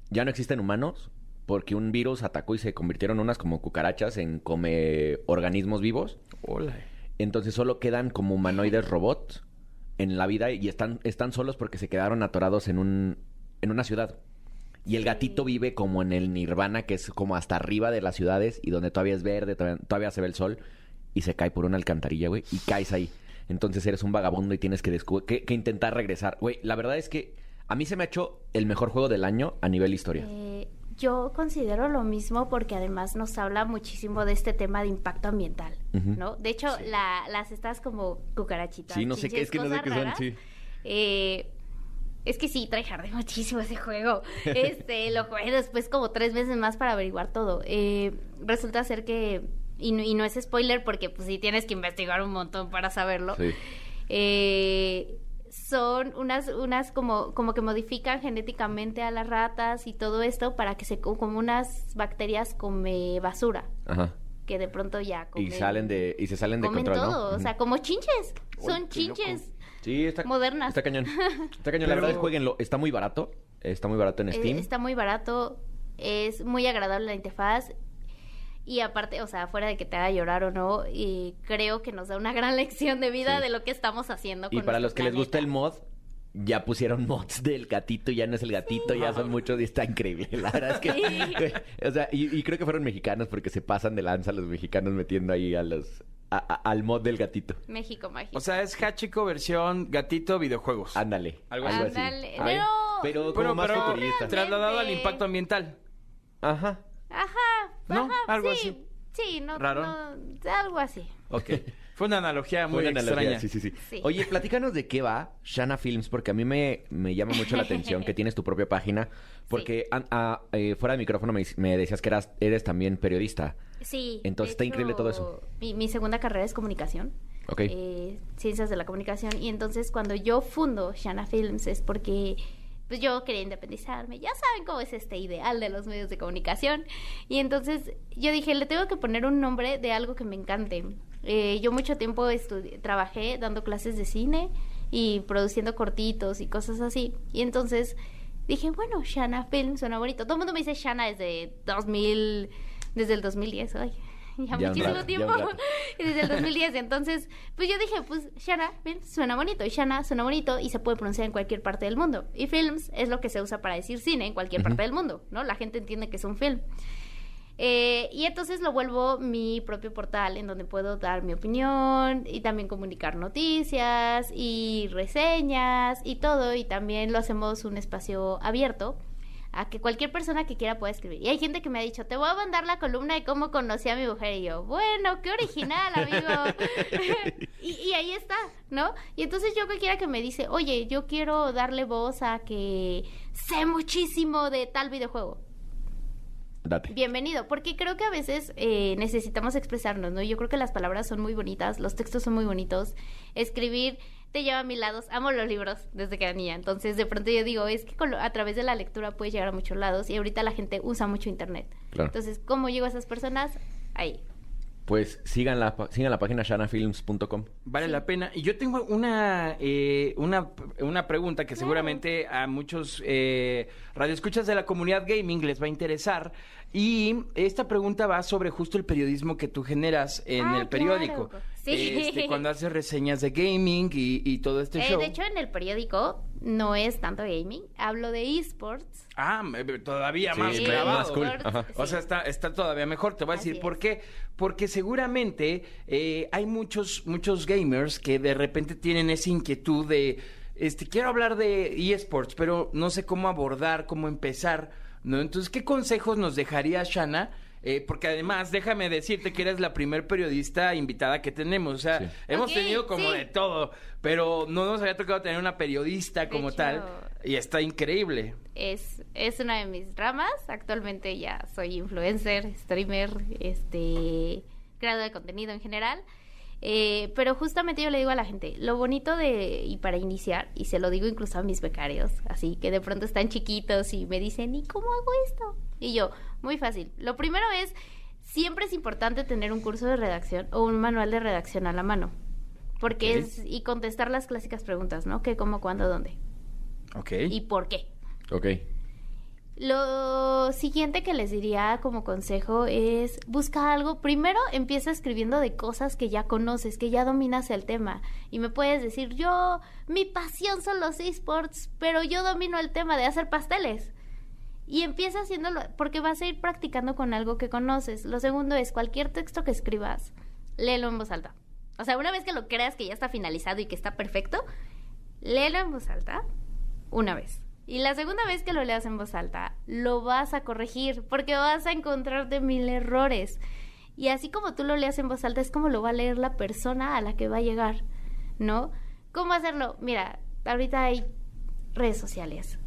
ya no existen humanos porque un virus atacó y se convirtieron unas como cucarachas en come organismos vivos. Hola. Entonces solo quedan como humanoides robots en la vida y están, están solos porque se quedaron atorados en un en una ciudad. Y el gatito vive como en el nirvana, que es como hasta arriba de las ciudades y donde todavía es verde, todavía, todavía se ve el sol y se cae por una alcantarilla, güey, y caes ahí. Entonces eres un vagabundo y tienes que, que, que intentar regresar. Güey, la verdad es que a mí se me ha hecho el mejor juego del año a nivel historia. Eh, yo considero lo mismo porque además nos habla muchísimo de este tema de impacto ambiental. ¿no? De hecho, la- las estas como cucarachitas. Sí, no sé qué, es que no sé qué son, sí. eh, es que sí, tryhardé muchísimo ese juego. [laughs] Este, lo jugué después como tres veces más para averiguar todo. Eh, resulta ser que y, no- y no es spoiler porque pues sí tienes que investigar un montón para saberlo. Sí. Eh, son unas, unas como, como que modifican genéticamente a las ratas y todo esto para que se, como unas bacterias come basura, Ajá. que de pronto ya Y comen, salen de, y se salen de comen control, todo, ¿no? o sea, como chinches, son chinches. Sí, está, modernas. Está cañón. Está cañón. La verdad es jueguenlo. Está muy barato. Está muy barato en Eh, Steam. está muy barato, es muy agradable la interfaz y aparte, o sea, fuera de que te haga llorar o no, y creo que nos da una gran [laughs] lección de vida Sí. de lo que estamos haciendo. Y para los que les gusta el mod, ya pusieron [laughs] mods del gatito, ya no es el gatito, ya son muchos y está increíble. La verdad es que. Sí. [laughs] O sea, y, y creo que fueron mexicanos porque se pasan de lanza los mexicanos metiendo ahí a los. a- a- al mod del gatito. México mágico. O sea, es Hachiko versión gatito videojuegos. Ándale. Algo así. Ándale. Pero- pero como más pero trasladado al impacto ambiental. Ajá. Ajá, ¿No? ajá, Algo sí, así. Sí, no, ¿Raro? no, algo así. Ok. Fue una analogía muy Fue una analogía, extraña. Sí, sí, sí, Sí. Oye, platícanos de qué va Shana Films, porque a mí me, me llama mucho la atención que [laughs] tienes tu propia página, porque ah, eh, fuera de micrófono me, me decías que eras, eres también periodista. Sí. Entonces, está increíble todo eso. Mi, mi segunda carrera es comunicación. Ok. eh, ciencias de la comunicación. Y entonces cuando yo fundo Shana Films es porque pues yo quería independizarme. Ya saben cómo es este ideal de los medios de comunicación. Y entonces yo dije, le tengo que poner un nombre de algo que me encante. Eh, yo mucho tiempo trabajé dando clases de cine y produciendo cortitos y cosas así. Y entonces dije, bueno, Shana Films suena bonito. Todo el mundo me dice Shana desde 2000, desde el 2010. Ay, [laughs] ya, muchísimo rato, tiempo. Y [laughs] desde el 2010. Entonces, pues yo dije, pues Shana bien, suena bonito. Y Shana suena bonito y se puede pronunciar en cualquier parte del mundo. Y films es lo que se usa para decir cine en cualquier parte del mundo, ¿no? La gente entiende que es un film. Eh, y entonces lo vuelvo mi propio portal en donde puedo dar mi opinión y también comunicar noticias y reseñas y todo. Y también lo hacemos un espacio abierto a que cualquier persona que quiera pueda escribir. Y hay gente que me ha dicho, te voy a mandar la columna de cómo conocí a mi mujer. Y yo, bueno, qué original, amigo. [laughs] y, y ahí está, ¿no? Y entonces yo cualquiera que me dice, oye, yo quiero darle voz a que sé muchísimo de tal videojuego Date. bienvenido, porque creo que a veces eh, necesitamos expresarnos, ¿no? Yo creo que las palabras son muy bonitas, los textos son muy bonitos, escribir te lleva a mil lados, amo los libros desde que era niña, entonces de pronto yo digo, es que con lo- a través de la lectura puedes llegar a muchos lados y ahorita la gente usa mucho internet. Claro. Entonces, ¿cómo llego a esas personas? Ahí. Pues sigan la, sigan la página shanafilms.com. Vale la pena. Y yo tengo una, eh, una, una pregunta que seguramente a muchos eh, radioescuchas de la comunidad gaming les va a interesar. Y esta pregunta va sobre justo el periodismo que tú generas en Ah, el periódico. claro. Sí. Este, [laughs] cuando haces reseñas de gaming y, y todo este Eh, show. de hecho, en el periódico no es tanto gaming, hablo de esports. Ah, todavía Sí, más clavado. cool. O sea, está, está todavía mejor. Te voy a Así decir por es. qué. Porque seguramente eh, hay muchos, muchos gamers que de repente tienen esa inquietud de, este, quiero hablar de eSports, pero no sé cómo abordar, cómo empezar, ¿no? Entonces, ¿qué consejos nos dejaría Shana? Eh, porque además, déjame decirte que eres la primer periodista invitada que tenemos. O sea, Sí. hemos tenido como sí. de todo, pero no nos había tocado tener una periodista como hecho, tal. Y está increíble. es, es una de mis ramas. Actualmente ya soy influencer, streamer, este, creador de contenido en general. Eh, pero justamente yo le digo a la gente, lo bonito de, y para iniciar, y se lo digo incluso a mis becarios, así que de pronto están chiquitos y me dicen, ¿y cómo hago esto? Y yo, muy fácil. Lo primero es, siempre es importante tener un curso de redacción o un manual de redacción a la mano. Porque es, y contestar las clásicas preguntas, ¿no? ¿Qué, cómo, cuándo, dónde? Ok. ¿Y por qué? Ok. Lo siguiente que les diría como consejo es busca algo. Primero empieza escribiendo de cosas que ya conoces, que ya dominas el tema. Y me puedes decir, yo, mi pasión son los esports, pero yo domino el tema de hacer pasteles. Y empieza haciéndolo porque vas a ir practicando con algo que conoces. Lo segundo es cualquier texto que escribas, léelo en voz alta. O sea, una vez que lo creas que ya está finalizado y que está perfecto, léelo en voz alta una vez. Y la segunda vez que lo leas en voz alta, lo vas a corregir porque vas a encontrarte mil errores. Y así como tú lo leas en voz alta, es como lo va a leer la persona a la que va a llegar, ¿no? ¿Cómo hacerlo? Mira, ahorita hay redes sociales,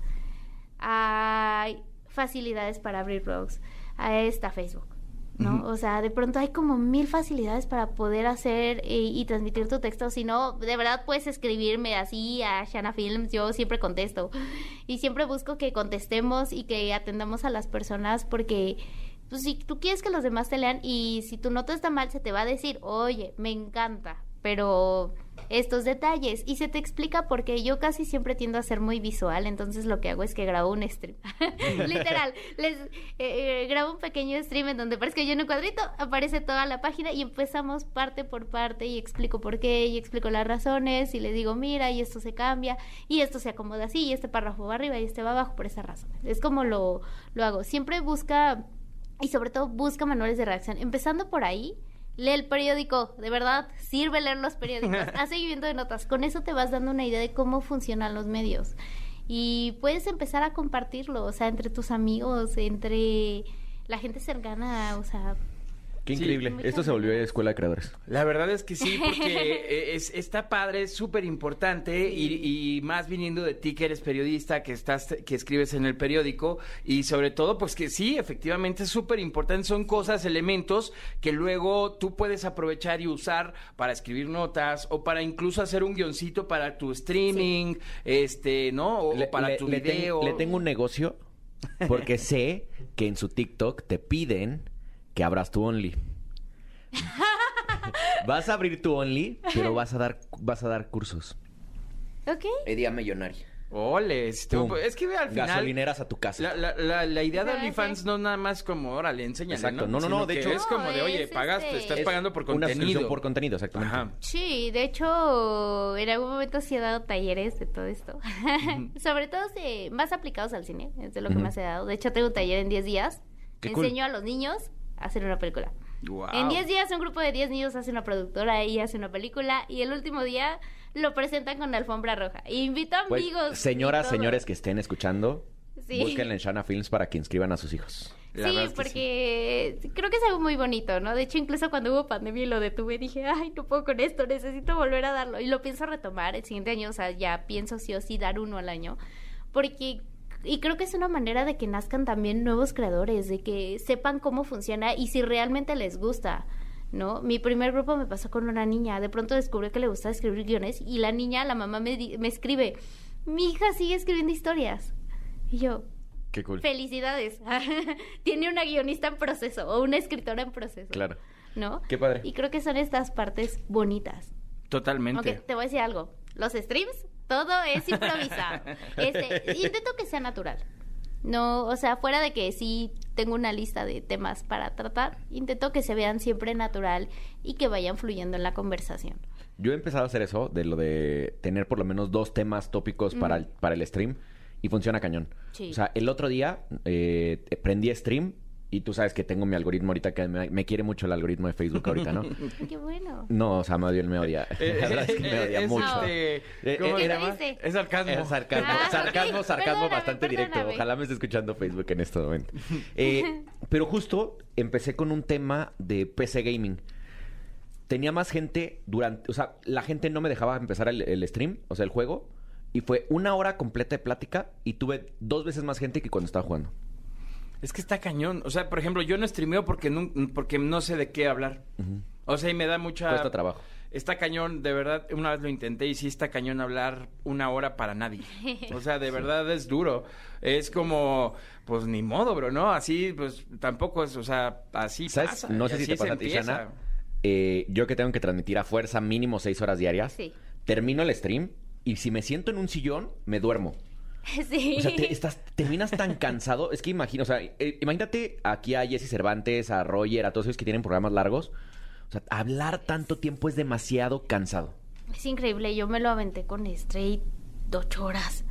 hay facilidades para abrir blogs, ahí está Facebook. ¿No? O sea, de pronto hay como mil facilidades para poder hacer eh, y transmitir tu texto. Si no, de verdad puedes escribirme así a Shana Films, yo siempre contesto. Y siempre busco que contestemos y que atendamos a las personas porque pues si tú quieres que los demás te lean y si tu nota está mal, se te va a decir, oye, me encanta, pero estos detalles y se te explica porque yo casi siempre tiendo a ser muy visual, entonces lo que hago es que grabo un stream. [laughs] Literal, les eh, eh, grabo un pequeño stream en donde que yo en un cuadrito aparece toda la página y empezamos parte por parte y explico por qué y explico las razones y les digo, mira, y esto se cambia y esto se acomoda así y este párrafo va arriba y este va abajo por esa razón. Es como lo, lo hago. Siempre busca y sobre todo busca manuales de reacción. Empezando por ahí, lee el periódico, de verdad, sirve leer los periódicos, [laughs] haz seguimiento de notas. Con eso te vas dando una idea de cómo funcionan los medios. Y puedes empezar a compartirlo, o sea, entre tus amigos, entre la gente cercana, o sea, Qué Sí. increíble. Esto se volvió escuela de creadores. La verdad es que sí, [laughs] porque es, está padre, es súper importante y, y más viniendo de ti que eres periodista, que estás, que escribes en el periódico y sobre todo, pues que sí, efectivamente es súper importante. Son cosas, elementos que luego tú puedes aprovechar y usar para escribir notas o para incluso hacer un guioncito para tu streaming, este, ¿no? O, para tu le ten- video. le tengo un negocio porque sé que en su TikTok te piden que abras tu Only. [laughs] vas a abrir tu Only, pero vas a dar, vas a dar cursos. ¿ok? Idea millonaria. Ole, Pum. es que al final... Gasolineras a tu casa. La, la, la, la idea de OnlyFans sí. no nada más como, órale, enséñale, Exacto. ¿no? No, no, no, de hecho- Es como de, oye, es pagaste, este- estás Es pagando por Una contenido. suscripción por contenido, exactamente. Ajá. Sí, de hecho, en algún momento sí he dado talleres de todo esto. [laughs] Sobre todo si- más aplicados al cine, es de lo que Ujú. más he dado. De hecho, tengo un taller en 10 días. Qué cool. Enseño a los niños hacer una película. Guau. En 10 días un grupo de 10 niños hace una productora y hace una película y el último día lo presentan con la alfombra roja. Y invito a Pues, amigos. señoras, señores que estén escuchando, Sí. búsquenle en Shana Films para que inscriban a sus hijos. La Sí, porque creo que es algo muy bonito, ¿no? De hecho, incluso cuando hubo pandemia y lo detuve, dije, ay, no puedo con esto, necesito volver a darlo. Y lo pienso retomar el siguiente año, o sea, ya pienso sí o sí dar uno al año. Porque, y creo que es una manera de que nazcan también nuevos creadores, de que sepan cómo funciona y si realmente les gusta. ¿No? Mi primer grupo me pasó con una niña. De pronto descubrí que le gustaba escribir guiones y la niña, la mamá me, me escribe, mi hija sigue escribiendo historias. Y yo, Qué cool. Felicidades. [laughs] Tiene una guionista en proceso o una escritora en proceso. Claro. ¿No? Qué padre. Y creo que son estas partes bonitas. Totalmente. Aunque te voy a decir algo. Los streams, todo es improvisado. [laughs] Este, intento que sea natural. No, o sea, fuera de que sí tengo una lista de temas para tratar, intento que se vean siempre natural y que vayan fluyendo en la conversación. Yo he empezado a hacer eso, de lo de tener por lo menos dos temas tópicos para, el, para el stream, y funciona cañón. Sí. O sea, el otro día eh, prendí stream, y tú sabes que tengo mi algoritmo ahorita, que me, me quiere mucho el algoritmo de Facebook ahorita, ¿no? [laughs] Qué bueno. No, o sea, me odia, me odia. [laughs] La verdad es que me odia es mucho. este, Eh, ¿cómo eh, era-? Es sarcasmo. Es sarcasmo, Ah, sarcasmo, sarcasmo Perdóname, bastante directo. Ojalá me esté escuchando Facebook en este momento. Eh, [laughs] pero justo empecé con un tema de PC Gaming. Tenía más gente durante... O sea, la gente no me dejaba empezar el, el stream, o sea, el juego. Y fue una hora completa de plática y tuve dos veces más gente que cuando estaba jugando. Es que está cañón. O sea, por ejemplo, yo no streameo porque no, porque no sé de qué hablar. O sea, y me da mucha... Cuesta trabajo. Está cañón, de verdad, una vez lo intenté y sí está cañón hablar una hora para nadie. [laughs] O sea, de verdad es duro. Es como, pues ni modo, bro, ¿no? Así, pues tampoco es, o sea, así ¿Sabes? pasa. no sé si te se pasa a ti. Shana. Eh, yo que tengo que transmitir a fuerza mínimo seis horas diarias. Sí. Termino el stream y si me siento en un sillón, me duermo. [laughs] Sí. O sea, te- estás, terminas tan cansado. Es que imagino, o sea, eh, imagínate aquí a Jesse Cervantes, a Roger, a todos esos que tienen programas largos. O sea, hablar tanto tiempo es demasiado cansado. Es increíble, yo me lo aventé con Stray ocho horas.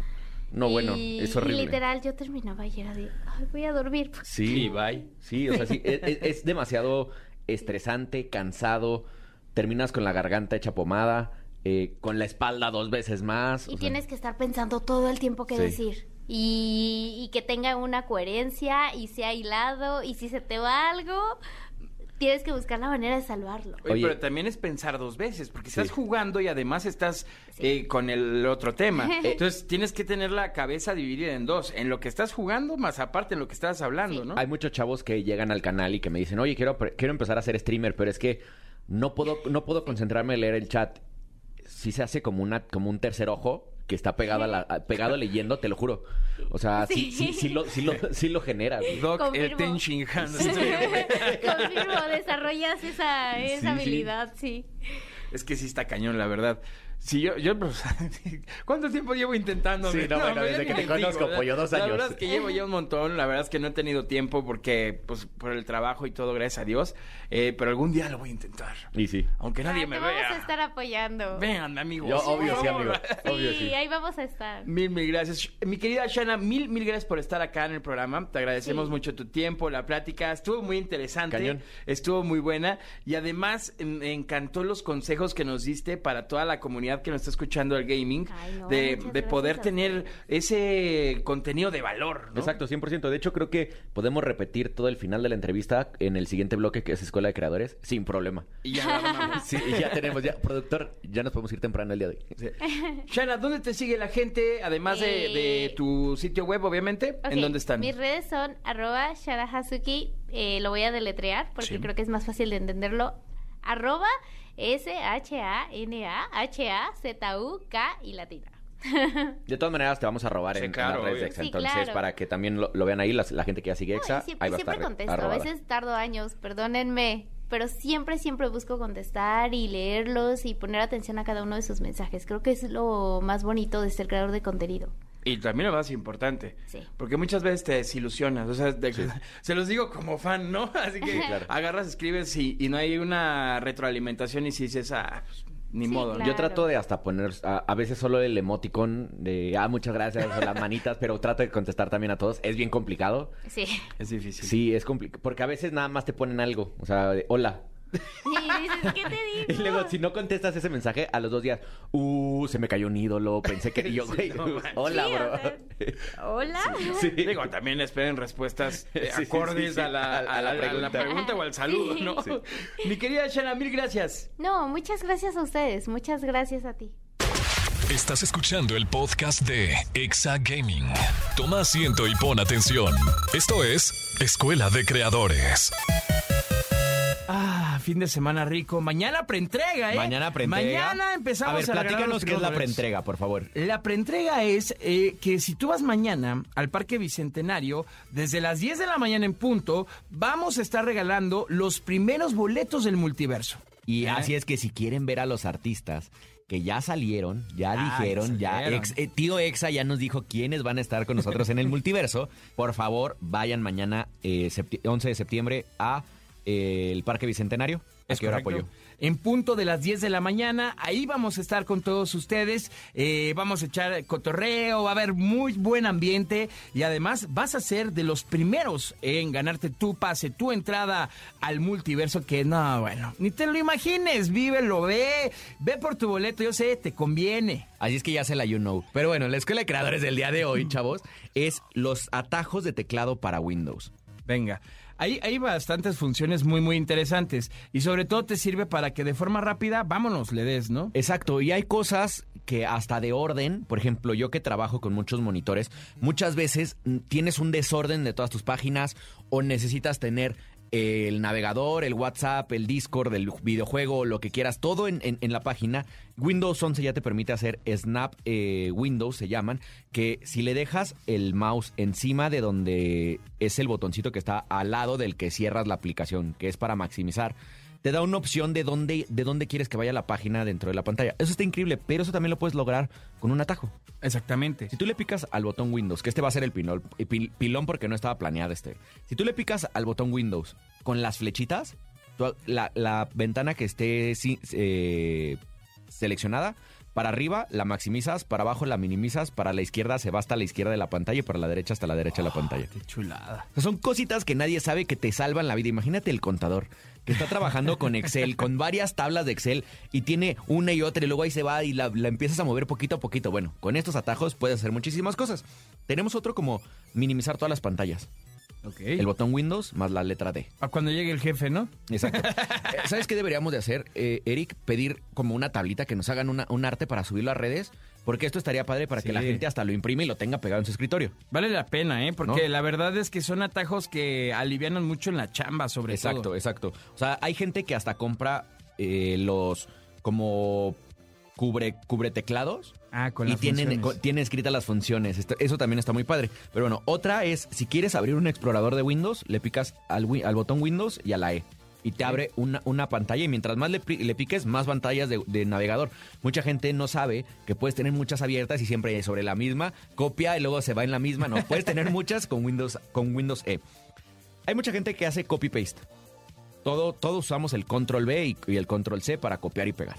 No, bueno, Y- es horrible. Y literal, yo terminaba y era de, ay, voy a dormir. Sí. Y bye. Sí, o sea, sí, es, es- es demasiado [laughs] estresante, cansado. Terminas con la garganta hecha pomada, eh, con la espalda dos veces más. Y o sea, tienes que estar pensando todo el tiempo que Sí. decir. Y, y que tenga una coherencia y sea hilado. Y si se te va algo, tienes que buscar la manera de salvarlo. Oye, Oye. pero también es pensar dos veces, porque estás jugando y además estás eh, con el otro tema. [laughs] Entonces tienes que tener la cabeza dividida en dos, en lo que estás jugando más aparte en lo que estás hablando, ¿no? Hay muchos chavos que llegan al canal y que me dicen, oye, quiero, quiero empezar a ser streamer, pero es que no puedo, no puedo concentrarme en leer el chat. Si se hace como una, como un tercer ojo que está pegado, a la- a- pegado leyendo, te lo juro. O sea, sí, sí, Sí. sí, lo, sí, lo, sí lo genera. güey. [laughs] Doc Confirmo. Attention Han. Confirmo, desarrollas esa, esa Sí, sí. habilidad, sí. Es que sí está cañón, la verdad. Si yo, yo, pues, [laughs] ¿cuánto tiempo llevo intentando? Sí, no, bueno, me desde que te conozco, ¿verdad? pollo, dos La años. verdad es que llevo ya un montón, la verdad es que no he tenido tiempo porque, pues, por el trabajo y todo, gracias a Dios, Eh, pero algún día lo voy a intentar. Y sí. Aunque nadie Ah, me te vamos vea. a estar apoyando. Vean, amigos. Yo, obvio, sí, favor. amigo. Obvio, sí, sí. ahí vamos a estar. Mil, mil gracias. Mi querida Shana, mil, mil gracias por estar acá en el programa. Te agradecemos Sí. mucho tu tiempo, la plática. Estuvo muy interesante. Cañón. Estuvo muy buena. Y además, em, me encantó los consejos que nos diste para toda la comunidad que nos está escuchando el gaming. Ay, no, de poder tener ese contenido de valor. ¿no? Exacto, 100%. De hecho, creo que podemos repetir todo el final de la entrevista en el siguiente bloque, que es Escuela de Creadores, sin problema. Y ya la armamos. [laughs] Sí, y ya tenemos, ya, productor, ya nos podemos ir temprano el día de hoy. Sí. Shana, ¿dónde te sigue la gente? Además de, de Eh, tu sitio web, obviamente. ¿En dónde están? Mis redes son arroba sharahazuki, eh, lo voy a deletrear porque Sí. creo que es más fácil de entenderlo. Arroba S-H-A-N-A-H-A-Z-U-K y latina. De todas maneras, te vamos a robar Sí, en, en claro, las redes obvio. de Exa. Sí, Entonces, claro. para que también lo, lo vean ahí, las- la gente que ya sigue Exa, Ay, siempre ahí va a estar siempre contesto, a veces tardo años, perdónenme, pero siempre, siempre busco contestar y leerlos y poner atención a cada uno de sus mensajes. Creo que es lo más bonito de ser creador de contenido. Y también lo más importante. Sí. Porque muchas veces te desilusionas. O sea, de- [laughs] se los digo como fan, ¿no? [laughs] Así que claro. agarras, escribes y, y no hay una retroalimentación y si dices, ah, pues, ni Sí, modo. ¿no? claro. Yo trato de hasta poner a, a veces solo el emoticon de ah, muchas gracias o las manitas, pero trato de contestar también a todos. Es bien complicado. Sí. Es difícil. Sí, es complicado. Porque a veces nada más te ponen algo. O sea, de, hola. Y dices, ¿qué te digo? [laughs] Y luego, si no contestas ese mensaje, a los dos días, uh, se me cayó un ídolo, pensé que [laughs] y yo, Sí, güey, no [laughs] hola, Sí, bro. sea, Hola. Sí. Digo, también esperen respuestas eh, acordes sí, sí. A, la, A la a la- a la pregunta. o al saludo, Sí. ¿no? Mi querida Shana, mil gracias. No, muchas gracias a ustedes, muchas gracias a ti. Estás escuchando el podcast de Exa Gaming. Toma asiento y pon atención. Esto es Escuela de Creadores. Fin de semana rico. Mañana preentrega, ¿eh? Mañana preentrega. Mañana empezamos A ver, regalar platícanos qué es la preentrega, por favor. La preentrega es eh, que si tú vas mañana al Parque Bicentenario, desde las 10 de la mañana en punto, vamos a estar regalando los primeros boletos del multiverso. Y ¿Eh? así es que si quieren ver a los artistas que ya salieron, ya Ah, dijeron, ya ya, salieron. ex- eh, tío Exa ya nos dijo quiénes van a estar con nosotros en el multiverso, por favor vayan mañana eh, septi- 11 de septiembre a el Parque Bicentenario. ¿A Es qué hora apoyo? En punto de las 10 de la mañana, ahí vamos a estar con todos ustedes, eh, vamos a echar cotorreo, va a haber muy buen ambiente y además vas a ser de los primeros en ganarte tu pase, tu entrada al multiverso que no, bueno, ni te lo imagines, vívelo, ve, ve por tu boleto, yo sé, te conviene. Así es que ya se la you know. Pero bueno, la escuela de creadores del día de hoy, [laughs] chavos, es los atajos de teclado para Windows. Venga. Hay, hay bastantes funciones muy, muy interesantes y sobre todo te sirve para que de forma rápida, vámonos, le des, ¿no? Exacto, y hay cosas que hasta de orden, por ejemplo, yo que trabajo con muchos monitores, muchas veces mm, tienes un desorden de todas tus páginas o necesitas tener el navegador, el WhatsApp, el Discord, el videojuego, lo que quieras, todo en, en- en la página. Windows 11 ya te permite hacer Snap eh, Windows, se llaman, que si le dejas el mouse encima de donde es el botoncito que está al lado del que cierras la aplicación, que es para maximizar, te da una opción de dónde, de dónde quieres que vaya la página dentro de la pantalla. Eso está increíble, pero eso también lo puedes lograr con un atajo. Exactamente. Si tú le picas al botón Windows, que este va a ser el pil- pilón porque no estaba planeado este. Si tú le picas al botón Windows con las flechitas, la, la ventana que esté eh, seleccionada, para arriba la maximizas, para abajo la minimizas, para la izquierda se va hasta la izquierda de la pantalla y para la derecha hasta la derecha de la pantalla. Qué chulada. Son cositas que nadie sabe que te salvan la vida. Imagínate el contador que está trabajando con Excel, con varias tablas de Excel y tiene una y otra y luego ahí se va y la, la empiezas a mover poquito a poquito. Bueno, con estos atajos puedes hacer muchísimas cosas. Tenemos otro como minimizar todas las pantallas. El botón Windows más la letra D. A cuando llegue el jefe, ¿no? Exacto. [laughs] Eh, ¿Sabes qué deberíamos de hacer, eh, Eric? Pedir como una tablita que nos hagan una- un arte para subirlo a redes, porque esto estaría padre para que la gente hasta lo imprime y lo tenga pegado en su escritorio. Vale la pena, ¿eh? Porque ¿No? la verdad es que son atajos que alivianan mucho en la chamba, sobre Exacto, todo. exacto. O sea, hay gente que hasta compra eh, los como cubre, cubre teclados. Ah, con y las tienen, tiene escritas las funciones. Esto- eso también está muy padre. Pero bueno, otra es, si quieres abrir un explorador de Windows, le picas al, botón Windows y a la E. Y te abre una, una pantalla y mientras más le, le piques, más pantallas de, de navegador. Mucha gente no sabe que puedes tener muchas abiertas y siempre sobre la misma. Copia y luego se va en la misma. No, puedes tener [laughs] muchas con Windows, con Windows E. Hay mucha gente que hace copy-paste. Todo, todos usamos el control B y, y el control C para copiar y pegar.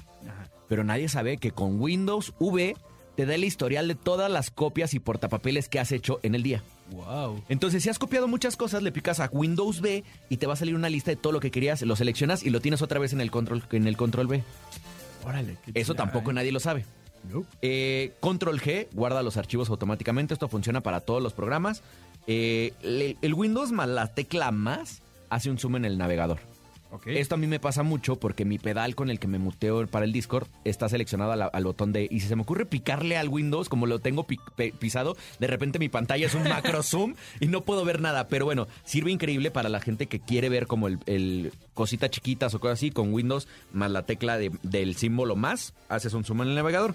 Pero nadie sabe que con Windows V te da el historial de todas las copias y portapapeles que has hecho en el día. Wow. Entonces, si has copiado muchas cosas, le picas a Windows B y te va a salir una lista de todo lo que querías, lo seleccionas y lo tienes otra vez en el control, en el control B. Órale. qué Eso tampoco ¿eh? nadie lo sabe. Eh, control G guarda los archivos automáticamente. Esto funciona para todos los programas. Eh, el, el Windows más la tecla más hace un zoom en el navegador. Esto a mí me pasa mucho porque mi pedal con el que me muteo para el Discord está seleccionado la- al botón de... Y si se me ocurre picarle al Windows, como lo tengo pi- pe- pisado, de repente mi pantalla es un macro [laughs] zoom y no puedo ver nada. Pero bueno, sirve increíble para la gente que quiere ver como el, el cositas chiquitas o cosas así con Windows más la tecla de- del símbolo más, haces un zoom en el navegador.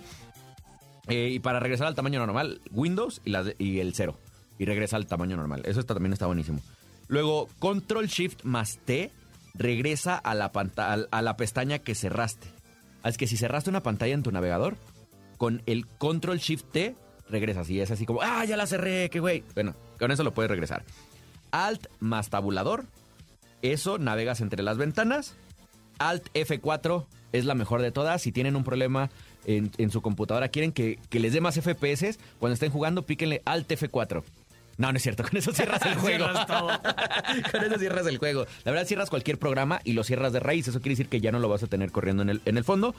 Eh, y para regresar al tamaño normal, Windows y, la y el cero. Y regresa al tamaño normal. Eso está- también está buenísimo. Luego, Control Shift más T regresa a la, a la pestaña que cerraste. Es que si cerraste una pantalla en tu navegador, con el Control Shift T regresas. Y es así como, ah, ya la cerré, qué güey. Bueno, con eso lo puedes regresar. Alt más tabulador. Eso navegas entre las ventanas. Alt F4 es la mejor de todas. Si tienen un problema en, en su computadora, quieren que, que les dé más FPS, cuando estén jugando, píquenle Alt F4. No, no es cierto, [laughs] con eso cierras el [laughs] juego. Cierras todo. [laughs] con eso cierras el juego. La verdad, cierras cualquier programa y lo cierras de raíz. Eso quiere decir que ya no lo vas a tener corriendo en el, en el fondo.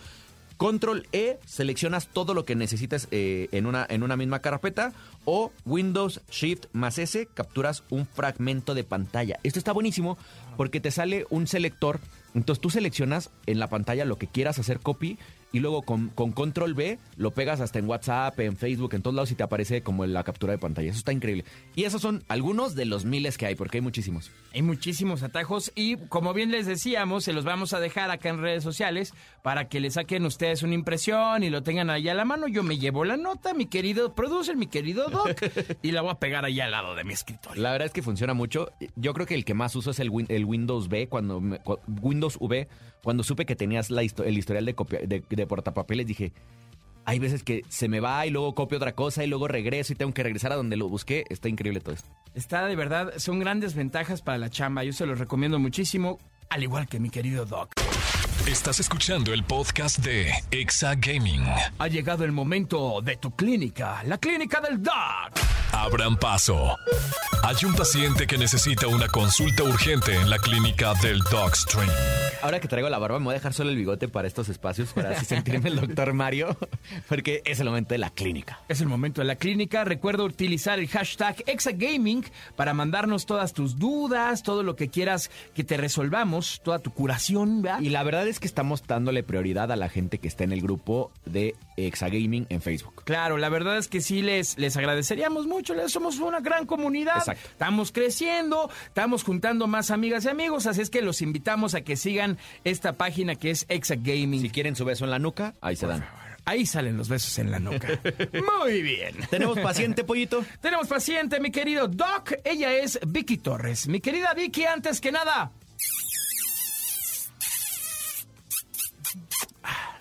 Control E, seleccionas todo lo que necesites eh, en, una, en una misma carpeta. O Windows Shift más S, capturas un fragmento de pantalla. Esto está buenísimo porque te sale un selector. Entonces tú seleccionas en la pantalla lo que quieras hacer copy y luego con, con Control B lo pegas hasta en WhatsApp, en Facebook, en todos lados y te aparece como la captura de pantalla. Eso está increíble. Y esos son algunos de los miles que hay, porque hay muchísimos. Hay muchísimos atajos y como bien les decíamos, se los vamos a dejar acá en redes sociales para que le saquen ustedes una impresión y lo tengan allá a la mano. Yo me llevo la nota, mi querido producer, mi querido Doc, y la voy a pegar allá al lado de mi escritorio. La verdad es que funciona mucho. Yo creo que el que más uso es el, Win- el Windows B, cuando Windows V, cuando supe que tenías la el historial de, copia- de, de portapapeles, dije, hay veces que se me va y luego copio otra cosa y luego regreso y tengo que regresar a donde lo busqué. Está increíble todo esto. Está de verdad, son grandes ventajas para la chamba. Yo se los recomiendo muchísimo, al igual que mi querido Doc. Estás escuchando el podcast de Exa Gaming. Ha llegado el momento de tu clínica, la clínica del Doc. Abran paso. Hay un paciente que necesita una consulta urgente en la clínica del Dogstream. Ahora que traigo la barba, me voy a dejar solo el bigote para estos espacios, para así sentirme el doctor Mario, [laughs] porque es el momento de la clínica. Es el momento de la clínica. Recuerda utilizar el hashtag Exagaming para mandarnos todas tus dudas, todo lo que quieras que te resolvamos, toda tu curación, ¿verdad? Y la verdad es que estamos dándole prioridad a la gente que está en el grupo de Exagaming en Facebook. Claro, la verdad es que sí les, les agradeceríamos mucho. les- Somos una gran comunidad. Exacto. Estamos creciendo, estamos juntando más amigas y amigos, así es que los invitamos a que sigan esta página que es Exagaming. Si quieren su beso en la nuca, ahí se dan. Ahí salen los besos en la nuca. [laughs] Muy bien. ¿Tenemos paciente, pollito? [laughs] Tenemos paciente, mi querido Doc. Ella es Vicky Torres. Mi querida Vicky, antes que nada,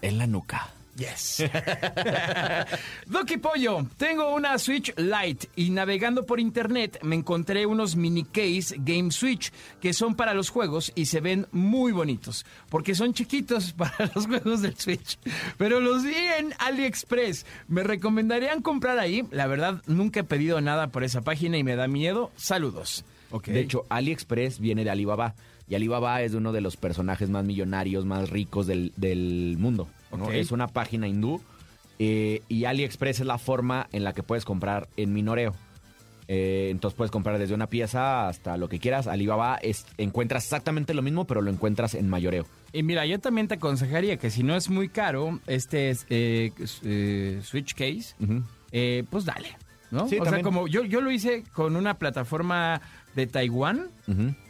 En la nuca. Yes. [laughs] Doki Pollo, tengo una Switch Lite y navegando por internet me encontré unos mini case Game Switch que son para los juegos y se ven muy bonitos porque son chiquitos [laughs] para los juegos del Switch. Pero los vi en AliExpress. ¿Me recomendarían comprar ahí? La verdad, nunca he pedido nada por esa página y me da miedo. Saludos. De hecho, AliExpress viene de Alibaba. Y Alibaba es uno de los personajes más millonarios, más ricos del, del mundo. Es una página hindú. eh, y AliExpress es la forma en la que puedes comprar en minoreo. Eh, entonces puedes comprar desde una pieza hasta lo que quieras. Alibaba es, encuentras exactamente lo mismo, pero lo encuentras en mayoreo. Y mira, yo también te aconsejaría que si no es muy caro, este es, eh, eh, Switch Case, pues dale. ¿no? Sí, o sea, como yo, yo lo hice con una plataforma de Taiwán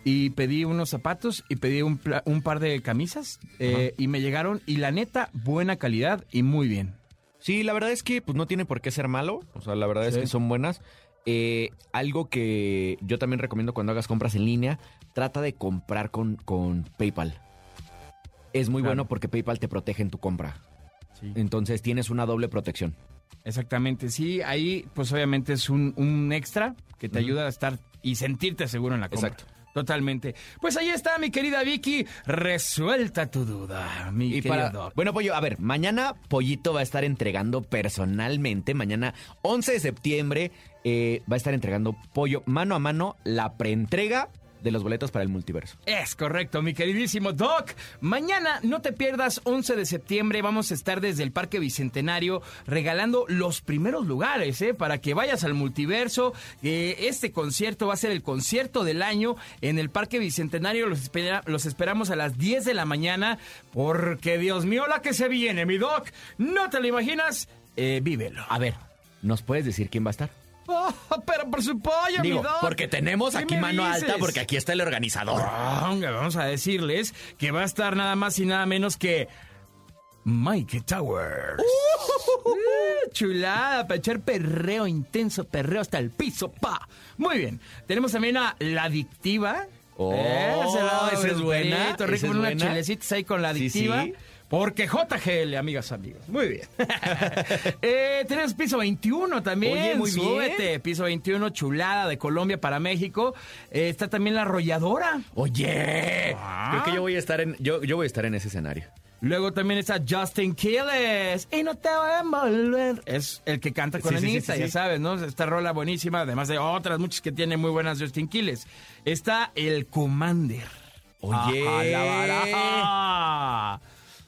y pedí unos zapatos y pedí un, par de camisas eh, y me llegaron y la neta, buena calidad y muy bien. Sí, la verdad es que pues no tiene por qué ser malo. O sea, la verdad es que son buenas. Eh, algo que yo también recomiendo cuando hagas compras en línea, trata de comprar con, con PayPal. Es muy Claro. bueno porque PayPal te protege en tu compra. Entonces tienes una doble protección. Exactamente, sí, ahí pues obviamente es un, un extra que te ayuda a estar y sentirte seguro en la compra. Exacto. Totalmente. Pues ahí está, mi querida Vicky. Resuelta tu duda, mi Y querido para, Doc. bueno, Pollo, a ver, mañana Pollito va a estar entregando personalmente, mañana 11 de septiembre, eh, va a estar entregando Pollo mano a mano la preentrega de los boletos para el multiverso. Es correcto, mi queridísimo Doc. Mañana no te pierdas 11 de septiembre. Vamos a estar desde el Parque Bicentenario regalando los primeros lugares, ¿eh? Para que vayas al multiverso. Eh, este concierto va a ser el concierto del año en el Parque Bicentenario. Los, espera- los esperamos a las 10 de la mañana. Porque, Dios mío, la que se viene, mi Doc. No te lo imaginas. Eh, vívelo. A ver, ¿nos puedes decir quién va a estar? Oh, pero por su pollo, mi Doc. porque tenemos ¿Qué aquí mano dices? alta, porque aquí está el organizador. Vamos a decirles que va a estar nada más y nada menos que Mike Towers. Uh, chulada, para echar perreo intenso, perreo hasta el piso, pa. Muy bien. Tenemos también a La Adictiva. Oh, Esa esa es buena, Rico, es unas buena. ahí con La Sí, Adictiva. sí. Porque JGL, amigas, amigos. Muy bien. [laughs] eh, tenemos piso 21 también. Oye, muy bien. Piso 21, chulada de Colombia para México. Eh, está también la arrolladora. Oye, Ah. creo que yo voy a estar en, yo, yo voy a estar en ese escenario. Luego también está Justin Quiles. Y no te voy a envolver. Es el que canta con Sí, Anita, sí, ya sabes, ¿no? Esta rola buenísima, además de otras muchas que tiene muy buenas Justin Quiles. Está el Commander. Oye. Ajá, la baraja.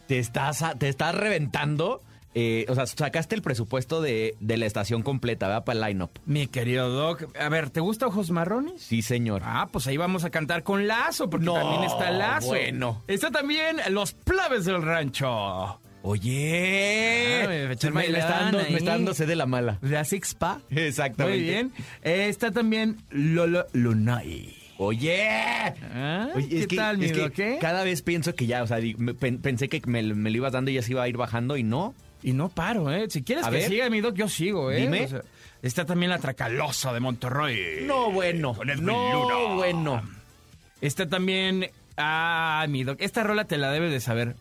Te estás, te estás reventando. eh, o sea, sacaste el presupuesto de, de la estación completa, ¿verdad? Para el line-up. Mi querido Doc. A ver, ¿te gusta Ojos Marrones? Sí, señor. Ah, pues ahí vamos a cantar con Lazo, porque No, también está Lazo. bueno. Está también Los Plebes del Rancho. Oye. Ah, me echar me, me está dando, bailón me está ahí. dando sed de la mala. La Six Pa. Exactamente. Muy bien. Eh, está también Lolo Lunay. Oye. Ah, Oye, ¿Qué es que, tal, mi es que Doc, eh? cada vez pienso que ya, o sea, di- me- pen- pensé que me, me lo ibas dando y ya se iba a ir bajando y no. Y no paro, ¿eh? Si quieres A que ver. siga mi Doc, yo sigo, ¿eh? Dime. O sea, está también la Tracalosa de Monterrey. No, bueno. Con No, Luna. bueno. Está también... Ah, mi Doc. Esta rola te la debes de saber.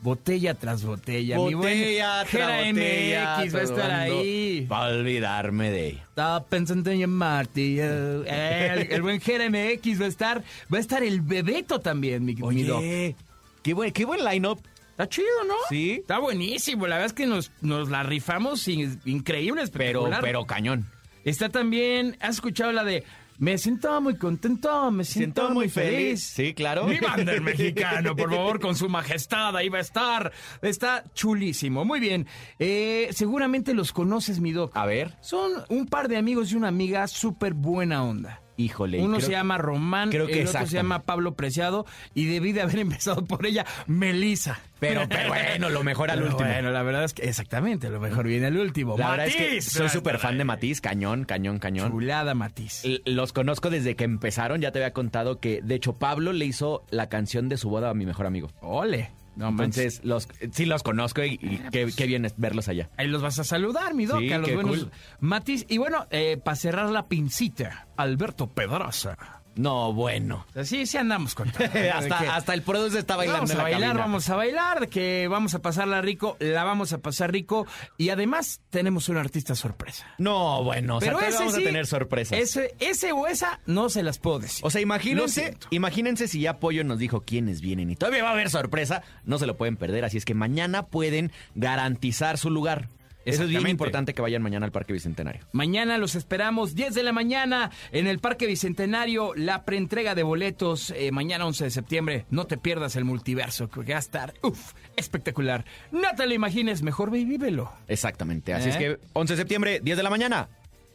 Botella tras botella. mi buen Botella tras botella, MX va a estar ahí. Para olvidarme de ella. Estaba pensando en llamarte. yo. Eh, el, el buen Jera MX va a estar. Va a estar el Bebeto también, mi, mi Doc. Oye, qué buen, qué buen line-up. Está chido, ¿no? Sí. Está buenísimo. La verdad es que nos, nos la rifamos in- increíble, Pero, pero cañón. Está también, ¿has escuchado la de Me siento muy contento, me siento, muy feliz? Sí, claro. Mi banda el mexicano, por favor, con su majestad, ahí va a estar. Está chulísimo. Muy bien. Eh, seguramente los conoces, mi doc. A ver. Son un par de amigos y una amiga súper buena onda. Híjole. Uno creo- se llama Román, creo que el otro se llama Pablo Preciado y debí de haber [laughs] empezado por ella, Melisa. Pero, pero [laughs] bueno, lo mejor al Pero último. Bueno, la verdad es que exactamente, lo mejor viene al último. La verdad es que soy súper fan de Matiz, cañón, cañón, cañón. Chulada Matiz. L- Los conozco desde que empezaron, ya te había contado que, de hecho, Pablo le hizo la canción de su boda a mi mejor amigo. Ole. No. Entonces, los, sí los conozco y, y qué, qué bien es verlos allá. Ahí los vas a saludar, mi doc, Sí, a los buenos cool. Matiz. Y bueno, eh, para cerrar la pincita, Alberto Pedraza. No, bueno. Así sí andamos con todo. [laughs] Hasta, hasta el produce está bailando Vamos a bailar, cabina. vamos a bailar, que vamos a pasarla rico, la vamos a pasar rico. Y además tenemos un artista sorpresa. No, bueno, o sea, todavía vamos sí, a tener sorpresas. Ese, ese o esa no se las puedo decir. O sea, imagínense, imagínense si ya Pollo nos dijo quiénes vienen y todavía va a haber sorpresa, no se lo pueden perder, así es que mañana pueden garantizar su lugar. Eso es bien importante que vayan mañana al Parque Bicentenario. Mañana los esperamos, 10 de la mañana, en el Parque Bicentenario, la preentrega de boletos, eh, mañana 11 de septiembre. No te pierdas el multiverso, que va a estar, uf, espectacular. No te lo imagines, mejor ve y vívelo. Exactamente, así ¿Eh? es que 11 de septiembre, 10 de la mañana,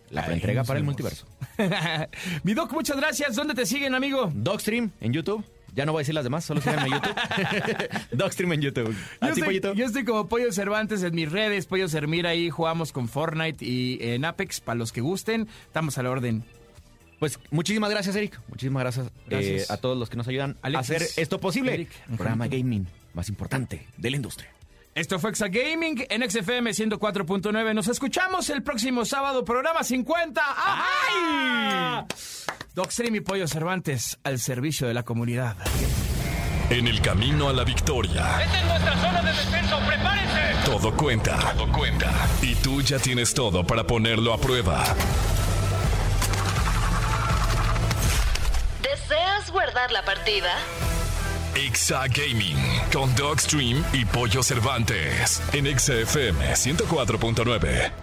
la preentrega para el multiverso. [laughs] Mi Doc, muchas gracias. ¿Dónde te siguen, amigo? Dogstream en YouTube. Ya no voy a decir las demás, solo síganme en YouTube. [laughs] Dogstream en YouTube. Yo Así, estoy, pollito. yo estoy como Pollo Cervantes en mis redes, Pollo Sermir, ahí jugamos con Fortnite y en Apex, para los que gusten, estamos a la orden. Pues muchísimas gracias, Eric. Muchísimas gracias, Gracias. eh, a todos los que nos ayudan Alexis, a hacer esto posible. Eric. El programa gaming más importante de la industria. Esto fue Exa Gaming en XFM 104.9. Nos escuchamos el próximo sábado, programa 50. ¡Ay! Docstream y Pollo Cervantes al servicio de la comunidad. En el camino a la victoria, Esta es nuestra zona de descenso. ¡Prepárense! todo cuenta. Todo cuenta. Y tú ya tienes todo para ponerlo a prueba. ¿Deseas guardar la partida? Exa Gaming con Dogstream y Pollo Cervantes en XFM 104.9.